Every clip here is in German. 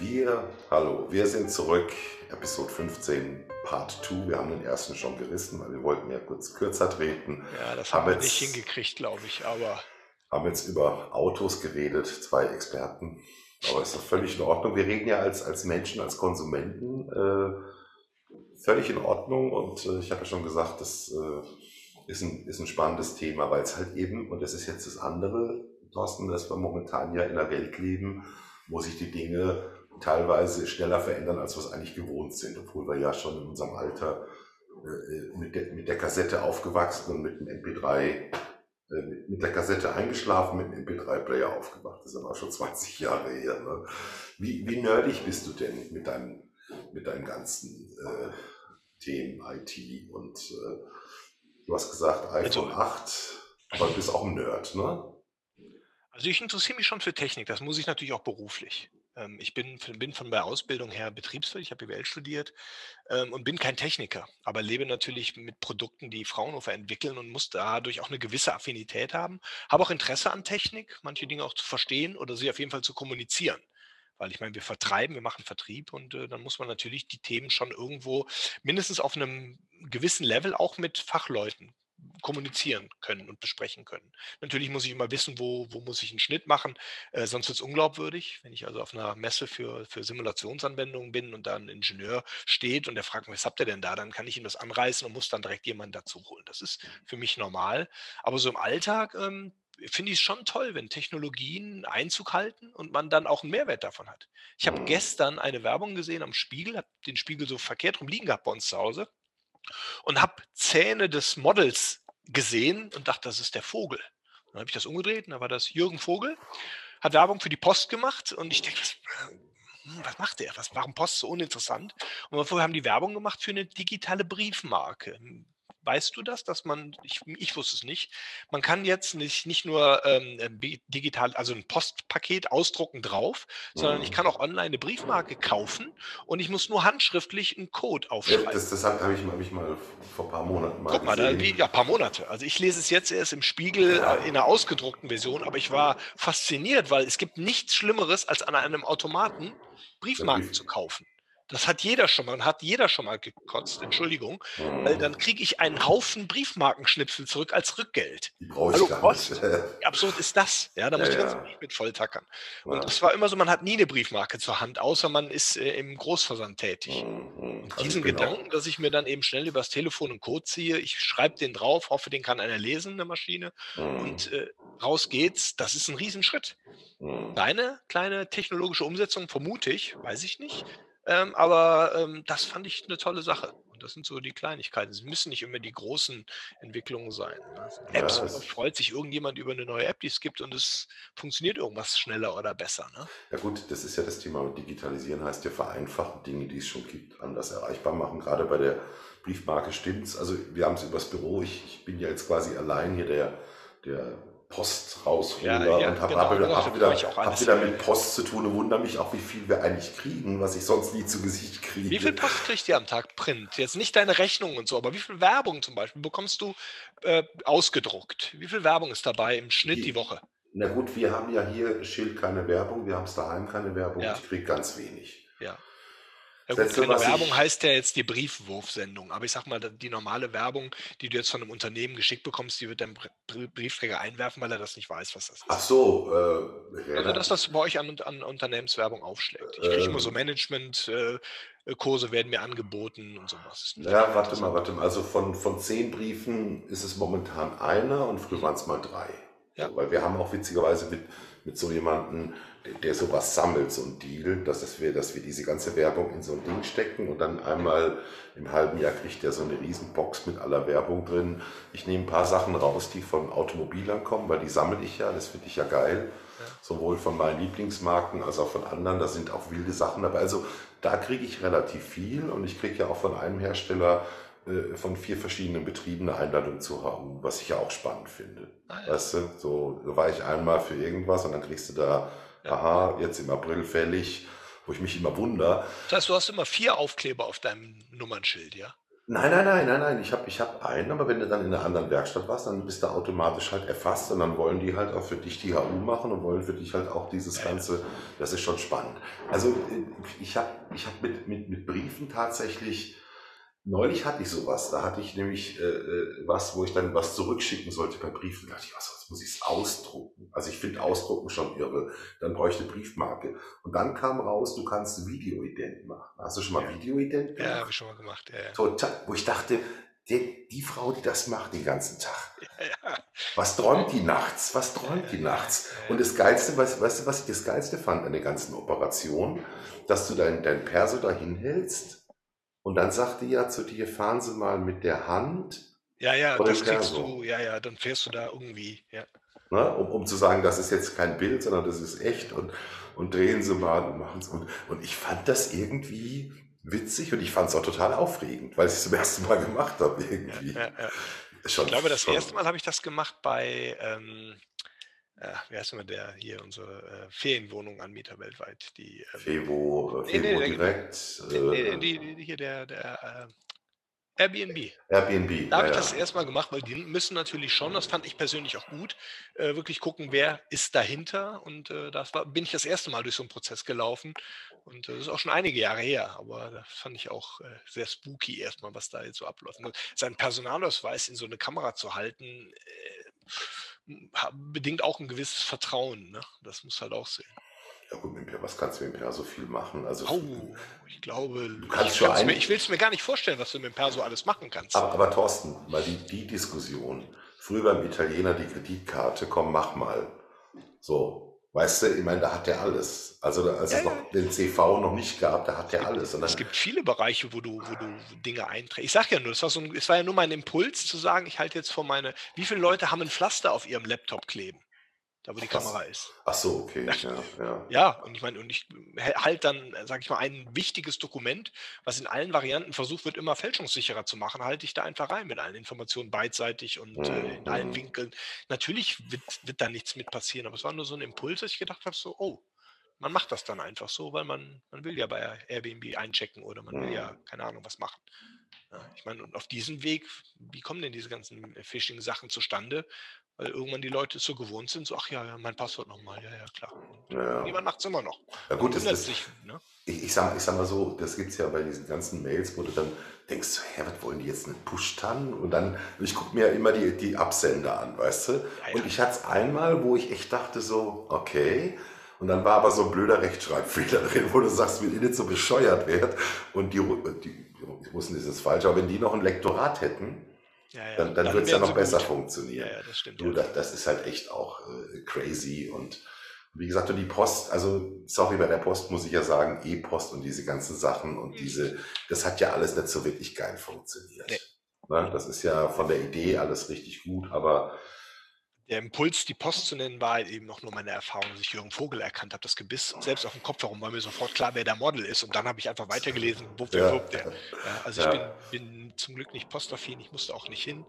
Wir, hallo, wir sind zurück, Episode 15, Part 2. Wir haben den ersten schon gerissen, weil wir wollten ja kurz kürzer treten. Ja, das haben, haben wir nicht hingekriegt, glaube ich, aber. Haben jetzt über Autos geredet, zwei Experten. Aber ist doch völlig in Ordnung. Wir reden ja als, als Menschen, als Konsumenten. Äh, völlig in Ordnung. Und äh, ich habe ja schon gesagt, das äh, ist, ein, ist ein spannendes Thema, weil es halt eben, und das ist jetzt das andere, Thorsten, dass wir momentan ja in einer Welt leben, wo sich die Dinge teilweise schneller verändern, als wir es eigentlich gewohnt sind, obwohl wir ja schon in unserem Alter äh, mit, der, mit der Kassette aufgewachsen und mit dem MP3, äh, mit, mit, der Kassette eingeschlafen, mit dem MP3-Player aufgewacht. Das ist aber schon 20 Jahre her. Ne? Wie, wie nerdig bist du denn mit deinem, mit deinen ganzen äh, Themen IT und äh, du hast gesagt iPhone also, 8, aber du bist auch ein Nerd, ne? Also ich interessiere mich schon für Technik, das muss ich natürlich auch beruflich. Ähm, ich bin, bin von der Ausbildung her Betriebswirt, ich habe BWL studiert ähm, und bin kein Techniker, aber lebe natürlich mit Produkten, die Fraunhofer entwickeln und muss dadurch auch eine gewisse Affinität haben. Habe auch Interesse an Technik, manche Dinge auch zu verstehen oder sie auf jeden Fall zu kommunizieren. Weil ich meine, wir vertreiben, wir machen Vertrieb und äh, dann muss man natürlich die Themen schon irgendwo mindestens auf einem gewissen Level auch mit Fachleuten kommunizieren können und besprechen können. Natürlich muss ich immer wissen, wo, wo muss ich einen Schnitt machen, äh, sonst wird es unglaubwürdig. Wenn ich also auf einer Messe für, für Simulationsanwendungen bin und da ein Ingenieur steht und der fragt mich, was habt ihr denn da, dann kann ich ihm das anreißen und muss dann direkt jemanden dazu holen. Das ist für mich normal. Aber so im Alltag ähm, finde ich es schon toll, wenn Technologien Einzug halten und man dann auch einen Mehrwert davon hat. Ich habe gestern eine Werbung gesehen am Spiegel, habe den Spiegel so verkehrt rum liegen gehabt bei uns zu Hause und habe Zähne des Models gesehen und dachte, das ist der Vogel. Dann habe ich das umgedreht und da war das Jürgen Vogel, hat Werbung für die Post gemacht und ich denke, was, hm, was macht der? Was, warum Post so uninteressant? Und vorher haben die Werbung gemacht für eine digitale Briefmarke. Weißt du das, dass man, ich, ich wusste es nicht, man kann jetzt nicht, nicht nur ähm, äh, digital, also ein Postpaket ausdrucken drauf, sondern ich mhm. kann auch online eine Briefmarke kaufen und ich muss nur handschriftlich einen Code aufschreiben. Ja, das das habe ich, hab ich mal vor ein paar Monaten mal Guck mal, da, ja, paar Monate. Also ich lese es jetzt erst im Spiegel ja. Äh, in einer ausgedruckten Version, aber ich war fasziniert, weil es gibt nichts Schlimmeres, als an einem Automaten Briefmarken Brief. zu kaufen. Das hat jeder schon mal, hat jeder schon mal gekotzt, Entschuldigung, weil dann kriege ich einen Haufen Briefmarkenschnipsel zurück als Rückgeld. Gar nicht. Wie absurd ist das? Ja, da muss ja, ich ganz ja. mit volltackern. Und ja. das war immer so, man hat nie eine Briefmarke zur Hand, außer man ist äh, im Großversand tätig. Mhm. Und diesen genau. Gedanken, dass ich mir dann eben schnell übers Telefon einen Code ziehe, ich schreibe den drauf, hoffe, den kann einer lesen, eine Maschine, mhm. und äh, raus geht's, das ist ein Riesenschritt. Mhm. Deine kleine technologische Umsetzung, vermute ich, weiß ich nicht, ähm, aber ähm, das fand ich eine tolle Sache. Und das sind so die Kleinigkeiten. Es müssen nicht immer die großen Entwicklungen sein. Ne? Apps, ja, freut sich irgendjemand über eine neue App, die es gibt und es funktioniert irgendwas schneller oder besser. Ne? Ja gut, das ist ja das Thema Digitalisieren heißt ja vereinfachen, Dinge, die es schon gibt, anders erreichbar machen. Gerade bei der Briefmarke stimmt es. Also wir haben es übers Büro. Ich, ich bin ja jetzt quasi allein hier der, der Post rausholen ja, ja, und habe genau, hab, hab wieder, hab wieder mit Post zu tun und wundere mich auch, wie viel wir eigentlich kriegen, was ich sonst nie zu Gesicht kriege. Wie viel Post kriegt ihr am Tag Print? Jetzt nicht deine Rechnung und so, aber wie viel Werbung zum Beispiel bekommst du äh, ausgedruckt? Wie viel Werbung ist dabei im Schnitt die, die Woche? Na gut, wir haben ja hier Schild keine Werbung, wir haben es daheim keine Werbung, ja. ich kriege ganz wenig. Ja. Ja gut, Werbung ich, heißt ja jetzt die Briefwurfsendung, aber ich sag mal, die normale Werbung, die du jetzt von einem Unternehmen geschickt bekommst, die wird dein Briefträger einwerfen, weil er das nicht weiß, was das ist. Ach so, äh, Also dass das bei euch an, an Unternehmenswerbung aufschlägt. Ich kriege ähm, immer so Management-Kurse äh, werden mir angeboten und sowas. Ja, warte mal, warte mal. Also von, von zehn Briefen ist es momentan einer und früher waren es mal drei. Ja. Weil wir haben auch witzigerweise mit, mit so jemandem der sowas sammelt, so ein Deal, dass, das wir, dass wir diese ganze Werbung in so ein Ding stecken und dann einmal im halben Jahr kriegt der so eine Riesenbox mit aller Werbung drin. Ich nehme ein paar Sachen raus, die von Automobilern kommen, weil die sammle ich ja, das finde ich ja geil. Ja. Sowohl von meinen Lieblingsmarken als auch von anderen, da sind auch wilde Sachen dabei. Also da kriege ich relativ viel und ich kriege ja auch von einem Hersteller äh, von vier verschiedenen Betrieben eine Einladung zu haben, was ich ja auch spannend finde. Ah, ja. Weißt du, so war ich einmal für irgendwas und dann kriegst du da aha, jetzt im April fällig, wo ich mich immer wundere. Das heißt, du hast immer vier Aufkleber auf deinem Nummernschild, ja? Nein, nein, nein, nein, nein. Ich habe ich hab einen, aber wenn du dann in einer anderen Werkstatt warst, dann bist du automatisch halt erfasst und dann wollen die halt auch für dich die HU machen und wollen für dich halt auch dieses Ja, ja. Ganze. Das ist schon spannend. Also äh, ich habe ich hab mit, mit, mit Briefen tatsächlich, neulich hatte ich sowas. Da hatte ich nämlich äh, äh, was, wo ich dann was zurückschicken sollte per Brief. Da dachte ich, was, was muss ich es ausdrucken? Also ich finde Ausdrucken schon irre. Dann bräuchte ich eine Briefmarke. Und dann kam raus, du kannst Videoident machen. Hast du schon mal Ja. Videoident Ja, gemacht? habe ich schon mal gemacht. Ja, ja. Total, wo ich dachte, die, die Frau, die das macht den ganzen Tag, Ja, was träumt die nachts? Was träumt die nachts? Und das Geilste, weißt, weißt du, was ich das Geilste fand an der ganzen Operation? Dass du dein, dein Perso da hinhältst und dann sagt die ja zu dir, fahren Sie mal mit der Hand, ja, ja, das kriegst du, ja, ja, dann fährst du da irgendwie, ja. ne, um, um zu sagen, das ist jetzt kein Bild, sondern das ist echt und, und drehen Sie mal und machen es. Und, und ich fand das irgendwie witzig und ich fand es auch total aufregend, weil ich es zum ersten Mal gemacht habe irgendwie. Ja, ja. Schon, Ich glaube, das schon- erste Mal habe ich das gemacht bei, ähm, äh, wie heißt immer der hier, unsere äh, Ferienwohnung-Anbieter weltweit, die, ähm, Fevo, äh, Nee, nee, Fevo der- direkt, nee, nee, äh, die, die, hier der, der äh, Airbnb. Airbnb. Da habe ich ja, das erstmal gemacht, weil die müssen natürlich schon, das fand ich persönlich auch gut, äh, wirklich gucken, wer ist dahinter. Und äh, war, bin ich das erste Mal durch so einen Prozess gelaufen. Und äh, das ist auch schon einige Jahre her, aber das fand ich auch sehr spooky erstmal, was da jetzt so abläuft. Seinen Personalausweis in so eine Kamera zu halten, ha- bedingt auch ein gewisses Vertrauen. Ne? Das muss halt auch sehen. Ja gut, mit was kannst du mit dem Perso viel machen? Also, Oh, ich glaube, kannst ich, mir, ein- ich will es mir gar nicht vorstellen, was du mit dem Perso alles machen kannst. aber, aber Thorsten, mal die, die Diskussion. Früher beim Italiener die Kreditkarte, komm, mach mal. So, weißt du, ich meine, da hat der alles. Also als Ja, es noch den CV noch nicht gab, da hat der alles. Und Es gibt viele Bereiche, wo du, wo du Dinge einträgst. Ich sag ja nur, es war, so ein, es war ja nur mein Impuls zu sagen, ich halte jetzt vor meine. Wie viele Leute haben ein Pflaster auf ihrem Laptop kleben? Da wo die? Kamera ist. ach so, okay, ja, ja. Ja, und ich meine, und ich halte dann, sage ich mal, ein wichtiges Dokument, was in allen Varianten versucht wird, immer fälschungssicherer zu machen, halte ich da einfach rein mit allen Informationen beidseitig und äh, in allen Mhm. Winkeln. Natürlich wird, wird da nichts mit passieren, aber es war nur so ein Impuls, dass ich gedacht habe, so, oh, man macht das dann einfach so, weil man, man will ja bei Airbnb einchecken oder man will ja, Mhm. keine Ahnung, was machen. Ja, ich meine, und auf diesem Weg, wie kommen denn diese ganzen Phishing-Sachen zustande? Weil irgendwann die Leute es so gewohnt sind, so, ach ja, mein Passwort nochmal, ja, ja, klar. Und Ja. Jemand macht es immer noch. ja gut, das, das, sich, ne? ich, ich, sag, ich sag mal so, das gibt es ja bei diesen ganzen Mails, wo du dann denkst, hä, was wollen die jetzt, einen Push-Tan? Und dann, ich gucke mir ja immer die, die Absender an, weißt du? Ja, Und ja. ich hatte es einmal, wo ich echt dachte so, okay. Und dann war aber so ein blöder Rechtschreibfehler drin, wo du sagst, wenn ihr nicht so bescheuert wärt und die, die ich nicht, das ist falsch, aber wenn die noch ein Lektorat hätten, Ja, ja. dann, dann würde es ja noch besser gut. funktionieren. Ja, das stimmt. Du, das, das ist halt echt auch äh, crazy und wie gesagt, und die Post, also sorry, bei der Post muss ich ja sagen, E-Post und diese ganzen Sachen und Mhm. diese, das hat ja alles nicht so wirklich geil funktioniert. Nee. Ne? Das ist ja von der Idee alles richtig gut, aber Der Impuls, die Post zu nennen, war halt eben noch nur meine Erfahrung, dass ich Jürgen Vogel erkannt habe, das Gebiss selbst auf dem Kopf herum, war mir sofort klar, wer der Model ist. Und dann habe ich einfach weitergelesen, wupp, ja, wupp, der. Ja, also ich Ja. bin, bin zum Glück nicht postaffin, ich musste auch nicht hin.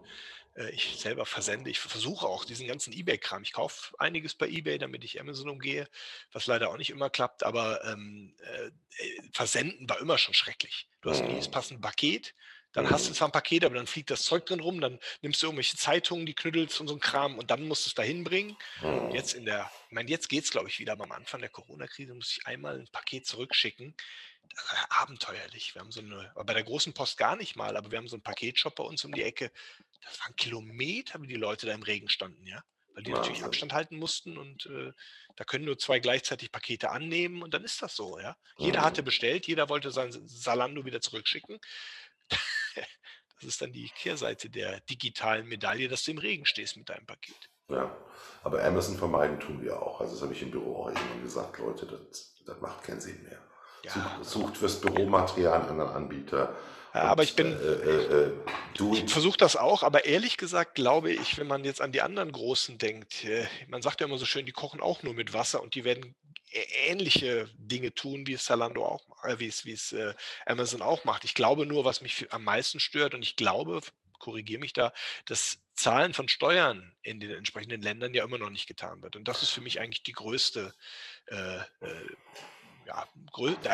Äh, Ich selber versende, ich versuche auch diesen ganzen Ebay-Kram. Ich kaufe einiges bei Ebay, damit ich Amazon umgehe, was leider auch nicht immer klappt, aber ähm, äh, Versenden war immer schon schrecklich. Du hast nie das Mhm. passende Paket, dann hast du Mhm. zwar ein Paket, aber dann fliegt das Zeug drin rum, dann nimmst du irgendwelche Zeitungen, die knüddelst und so ein Kram und dann musst du es dahin bringen. hm, Jetzt in der, ich meine, jetzt geht es, glaube ich, wieder, aber am Anfang der Corona-Krise muss ich einmal ein Paket zurückschicken. Das war abenteuerlich. Wir haben so eine, bei der großen Post gar nicht mal, aber wir haben so einen Paketshop bei uns um die Ecke. Das waren Kilometer, wie die Leute da im Regen standen, ja. Weil die natürlich. Abstand halten mussten und äh, da können nur zwei gleichzeitig Pakete annehmen und dann ist das so, ja. Jeder hatte Mhm. bestellt, jeder wollte sein Salando wieder zurückschicken. Das ist dann die Kehrseite der digitalen Medaille, dass du im Regen stehst mit deinem Paket. ja. Aber Amazon vermeiden tun wir auch. Also das habe ich im Büro auch irgendwann gesagt, Leute, das, das macht keinen Sinn mehr. Ja, Sucht, sucht fürs Büromaterial einen anderen Anbieter. Ja, aber ich bin, Äh, äh, äh, Ich versuche das auch, aber ehrlich gesagt glaube ich, wenn man jetzt an die anderen Großen denkt, äh, man sagt ja immer so schön, die kochen auch nur mit Wasser und die werden ähnliche Dinge tun, wie es Zalando auch äh, wie es, wie es äh, Amazon auch macht. Ich glaube nur, was mich am meisten stört und ich glaube, korrigiere mich da, dass Zahlen von Steuern in den entsprechenden Ländern ja immer noch nicht getan wird. Und das ist für mich eigentlich die größte äh, äh, ja,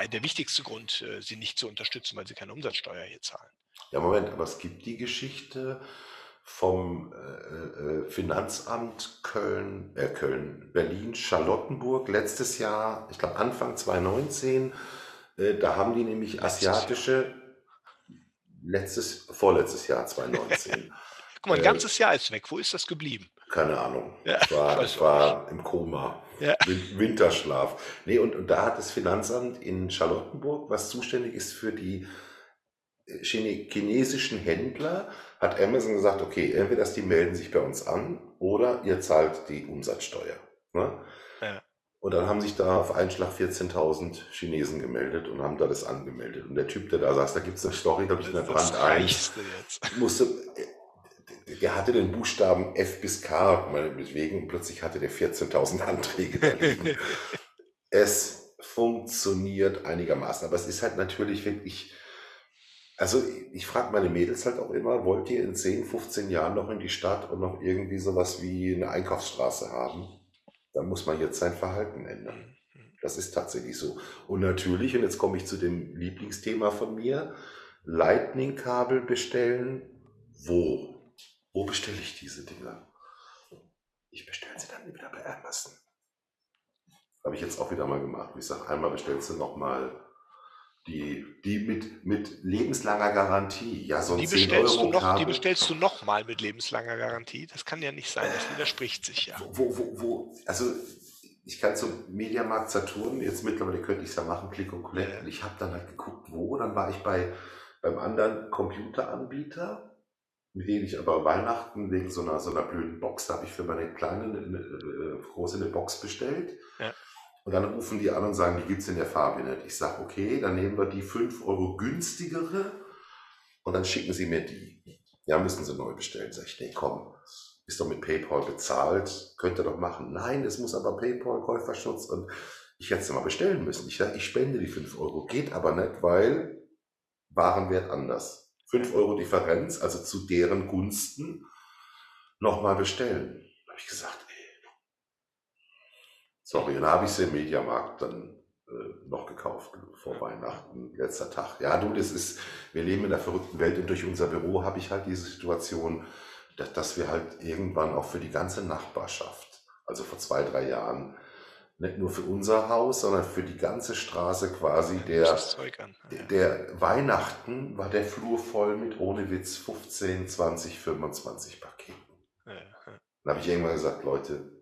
der wichtigste Grund, äh, sie nicht zu unterstützen, weil sie keine Umsatzsteuer hier zahlen. Ja, Moment, aber es gibt die Geschichte vom äh, äh, Finanzamt Köln, äh, Köln, Berlin, Charlottenburg letztes Jahr, ich glaube Anfang 2019, äh, da haben die nämlich asiatische, letztes, vorletztes Jahr 2019. Guck mal, ein Äh, ganzes Jahr ist weg. Wo ist das geblieben? keine Ahnung. Ja, Ich war, ich auch war im Koma. Ja. Win- Winterschlaf. Nee, und, und da hat das Finanzamt in Charlottenburg, was zuständig ist für die äh, Chine- chinesischen Händler, hat Amazon gesagt, okay, entweder die melden sich bei uns an oder ihr zahlt die Umsatzsteuer. Ne? Ja. Und dann haben sich da auf einen Schlag 14.000 Chinesen gemeldet und haben da das angemeldet. Und der Typ, der da saß, da gibt es eine Story, glaube ich, in der Brand 1 reichste jetzt. musste, der hatte den Buchstaben F bis K, meinetwegen, plötzlich hatte der 14.000 Anträge es funktioniert einigermaßen, aber es ist halt natürlich wirklich, also ich frage meine Mädels halt auch immer, wollt ihr in 10, 15 Jahren noch in die Stadt und noch irgendwie sowas wie eine Einkaufsstraße haben? Dann muss man jetzt sein Verhalten ändern. Das ist tatsächlich so. Und natürlich, und jetzt komme ich zu dem Lieblingsthema von mir, Lightning-Kabel bestellen. Wo? Wo bestelle ich diese Dinger? Ich bestelle sie dann wieder bei Amazon. Habe ich jetzt auch wieder mal gemacht. Ich sage, einmal bestellst du nochmal die, die mit, mit lebenslanger Garantie. Ja, so ein Die 10 bestellst, du Euro noch, die bestellst du noch mal mit lebenslanger Garantie. Das kann ja nicht sein. Das widerspricht sich ja. Wo, wo, wo, also ich kann zum Mediamarkt Saturn, jetzt mittlerweile könnte ich es ja machen, Click und Collect. Ja. Und ich habe dann halt geguckt, wo. Dann war ich bei beim anderen Computeranbieter, mit dem ich aber Weihnachten wegen so einer, so einer blöden Box, da habe ich für meine Kleine eine, eine, äh, große eine Box bestellt. Ja. Und dann rufen die an und sagen, die gibt es in der Farbe nicht. Ich sage, okay, dann nehmen wir die 5 Euro günstigere und dann schicken sie mir die. Ja, müssen sie neu bestellen. Sag ich, nee, komm, ist doch mit PayPal bezahlt, könnt ihr doch machen. Nein, es muss aber PayPal, Käuferschutz und ich hätte es mal bestellen müssen. Ich sage, ich spende die 5 Euro, geht aber nicht, weil Warenwert anders. 5 Euro Differenz, also zu deren Gunsten, nochmal bestellen. Da habe ich gesagt, sorry, dann habe ich sie im Mediamarkt dann äh, noch gekauft vor Weihnachten, letzter Tag. Ja, du, das ist, wir leben in einer verrückten Welt und durch unser Büro habe ich halt diese Situation, dass, dass wir halt irgendwann auch für die ganze Nachbarschaft, also vor zwei, drei Jahren, nicht nur für unser Haus, sondern für die ganze Straße quasi der, der, der Weihnachten war der Flur voll mit ohne Witz 15, 20, 25 Paketen. Ja. Dann habe ich irgendwann gesagt, Leute,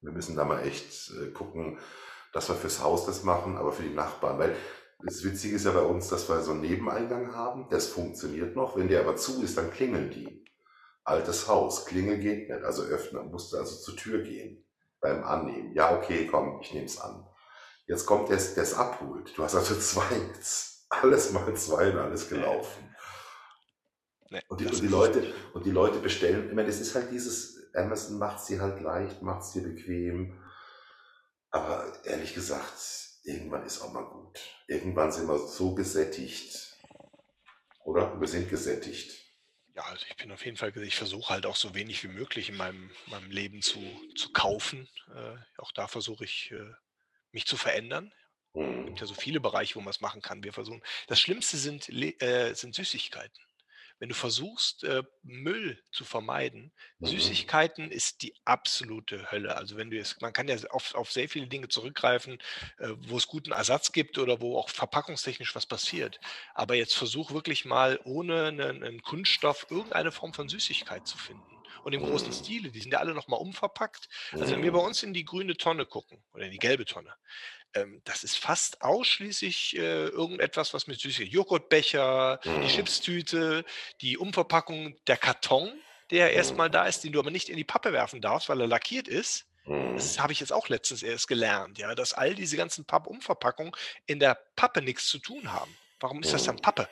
wir müssen da mal echt äh, gucken, dass wir fürs Haus das machen, aber für die Nachbarn. Weil das Witzige ist ja bei uns, dass wir so einen Nebeneingang haben, das funktioniert noch. Wenn der aber zu ist, dann klingeln die. Altes Haus, Klingel geht nicht, also öffnen, musste also zur Tür gehen beim Annehmen. Ja, okay, komm, ich nehme es an. Jetzt kommt der, der es abholt. Du hast also zwei, alles mal zwei und alles gelaufen. Nee, Und die, das und die Leute, und die Leute bestellen, ich meine, es ist halt dieses, Amazon macht sie halt leicht, macht sie bequem. Aber ehrlich gesagt, irgendwann ist auch mal gut. Irgendwann sind wir so gesättigt. Oder? Wir sind gesättigt. Ja, also ich bin auf jeden Fall, ich versuche halt auch so wenig wie möglich in meinem, meinem Leben zu, zu kaufen. Äh, auch da versuche ich, äh, mich zu verändern. Es Hm. gibt ja so viele Bereiche, wo man es machen kann. Wir versuchen. Das Schlimmste sind, äh, sind Süßigkeiten. Wenn du versuchst, äh, Müll zu vermeiden, Mhm. Süßigkeiten ist die absolute Hölle. Also wenn du jetzt, man kann ja auf, auf sehr viele Dinge zurückgreifen, äh, wo es guten Ersatz gibt oder wo auch verpackungstechnisch was passiert. Aber jetzt versuch wirklich mal ohne einen, einen Kunststoff irgendeine Form von Süßigkeit zu finden. Und im großen Mhm. Stile, die sind ja alle nochmal umverpackt. Also wenn wir bei Hm. uns in die grüne Tonne gucken oder in die gelbe Tonne, ähm, das ist fast ausschließlich äh, irgendetwas, was mit Süßigkeit, Joghurtbecher, die Mhm. Chipstüte, die Umverpackung, der Karton, der erstmal da ist, den du aber nicht in die Pappe werfen darfst, weil er lackiert ist. Das habe ich jetzt auch letztens erst gelernt, ja, dass all diese ganzen Pappumverpackungen in der Pappe nichts zu tun haben. Warum ist das dann Mhm. Pappe?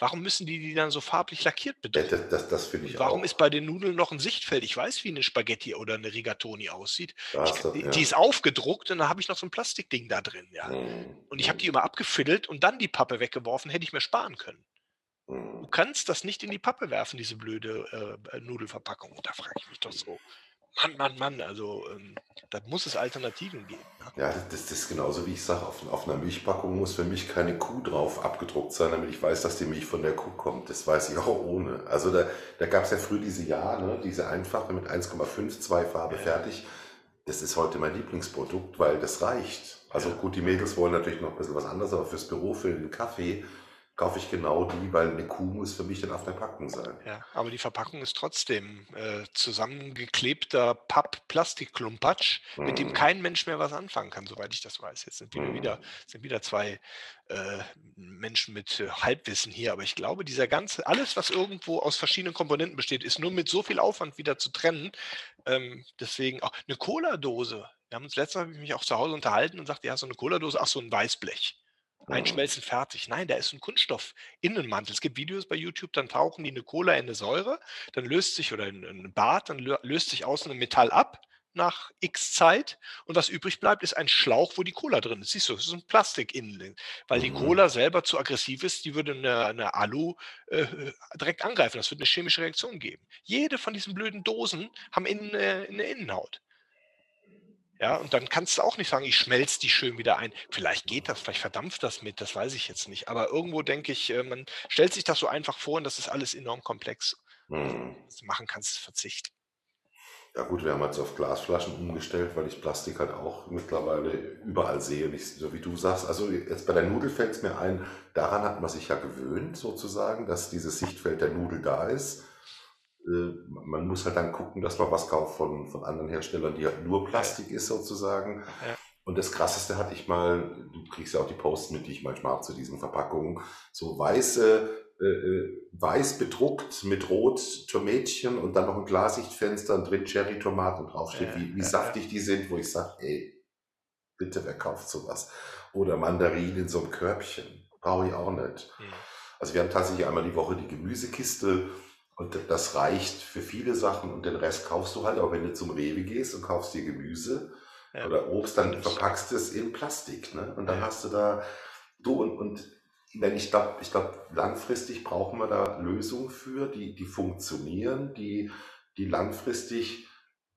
Warum müssen die die dann so farblich lackiert bedrucken? Das, das, das finde ich warum auch. ist bei den Nudeln noch ein Sichtfeld? Ich weiß, wie eine Spaghetti oder eine Rigatoni aussieht. Ich, du, die, ja. die ist aufgedruckt und da habe ich noch so ein Plastikding da drin, ja. Hm. Und ich habe die immer abgefiddelt und dann die Pappe weggeworfen, hätte ich mir sparen können. Du Hm. kannst das nicht in die Pappe werfen, diese blöde äh, Nudelverpackung. Da frage ich mich doch so, Mann, Mann, Mann, also ähm, da muss es Alternativen geben. Ne? Ja, das, das ist genauso wie ich sage, auf, auf einer Milchpackung muss für mich keine Kuh drauf abgedruckt sein, damit ich weiß, dass die Milch von der Kuh kommt. Das weiß ich auch ohne. Also da, da gab es ja früh diese Jahre, ne, diese einfache mit 1,5, zwei Farbe ja. fertig. Das ist heute mein Lieblingsprodukt, weil das reicht. Also gut, die Mädels wollen natürlich noch ein bisschen was anderes, aber fürs Büro, für den Kaffee kaufe ich genau die, weil eine Kuh muss für mich dann auf der Packung sein. Ja, aber die Verpackung ist trotzdem äh, zusammengeklebter Papp-Plastikklumpatsch, mm. mit dem mhm. kein Mensch mehr was anfangen kann, soweit ich das weiß. Jetzt sind wieder, mm. wieder, sind wieder zwei äh, Menschen mit äh, Halbwissen hier, aber ich glaube, dieser ganze, alles, was irgendwo aus verschiedenen Komponenten besteht, ist nur mit so viel Aufwand wieder zu trennen. Ähm, deswegen auch eine Cola-Dose. Wir haben uns letztes Mal mich auch zu Hause unterhalten und sagte, ja, so eine Cola-Dose, ach, so ein Weißblech einschmelzen, fertig. Nein, da ist ein Kunststoff-Innenmantel. Es gibt Videos bei YouTube, dann tauchen die eine Cola in eine Säure, dann löst sich, oder in ein Bad, dann löst sich außen ein Metall ab nach x Zeit und was übrig bleibt, ist ein Schlauch, wo die Cola drin ist. Siehst du, das ist ein Plastik innen, weil die mhm. Cola selber zu aggressiv ist, die würde eine, eine Alu äh, direkt angreifen. Das wird eine chemische Reaktion geben. Jede von diesen blöden Dosen haben innen äh, eine Innenhaut. Ja, und dann kannst du auch nicht sagen, ich schmelze die schön wieder ein. Vielleicht geht das, vielleicht verdampft das mit, das weiß ich jetzt nicht. Aber irgendwo denke ich, äh, man stellt sich das so einfach vor und das ist alles enorm komplex. Hm. Was du machen kannst, verzichten. Ja gut, wir haben jetzt auf Glasflaschen umgestellt, weil ich Plastik halt auch mittlerweile überall sehe. Nicht so wie du sagst. Also jetzt bei der Nudel fällt es mir ein, daran hat man sich ja gewöhnt sozusagen, dass dieses Sichtfeld der Nudel da ist. Äh, man muss halt dann gucken, dass man was kauft von, von anderen Herstellern, die halt nur Plastik ist sozusagen. Ja. Und das Krasseste hatte ich mal, du kriegst ja auch die Posts mit, die ich manchmal habe zu diesen Verpackungen, so weiße, äh, äh weiß bedruckt mit rot Tomätchen und dann noch ein Glassichtfenster und drin Cherry-Tomaten draufsteht, ja, wie, wie ja, saftig die sind, wo ich sage, ey, bitte, wer kauft sowas? Oder Mandarinen in so einem Körbchen, brauche ich auch nicht. Mhm. Also wir haben tatsächlich einmal die Woche die Gemüsekiste und das reicht für viele Sachen und den Rest kaufst du halt, auch wenn du zum Rewe gehst und kaufst dir Gemüse ja. oder Obst, dann verpackst du es in Plastik. Ne? Und dann ja. hast du da, du und, und wenn ich glaube, ich glaube, langfristig brauchen wir da Lösungen für, die, die funktionieren, die, die langfristig,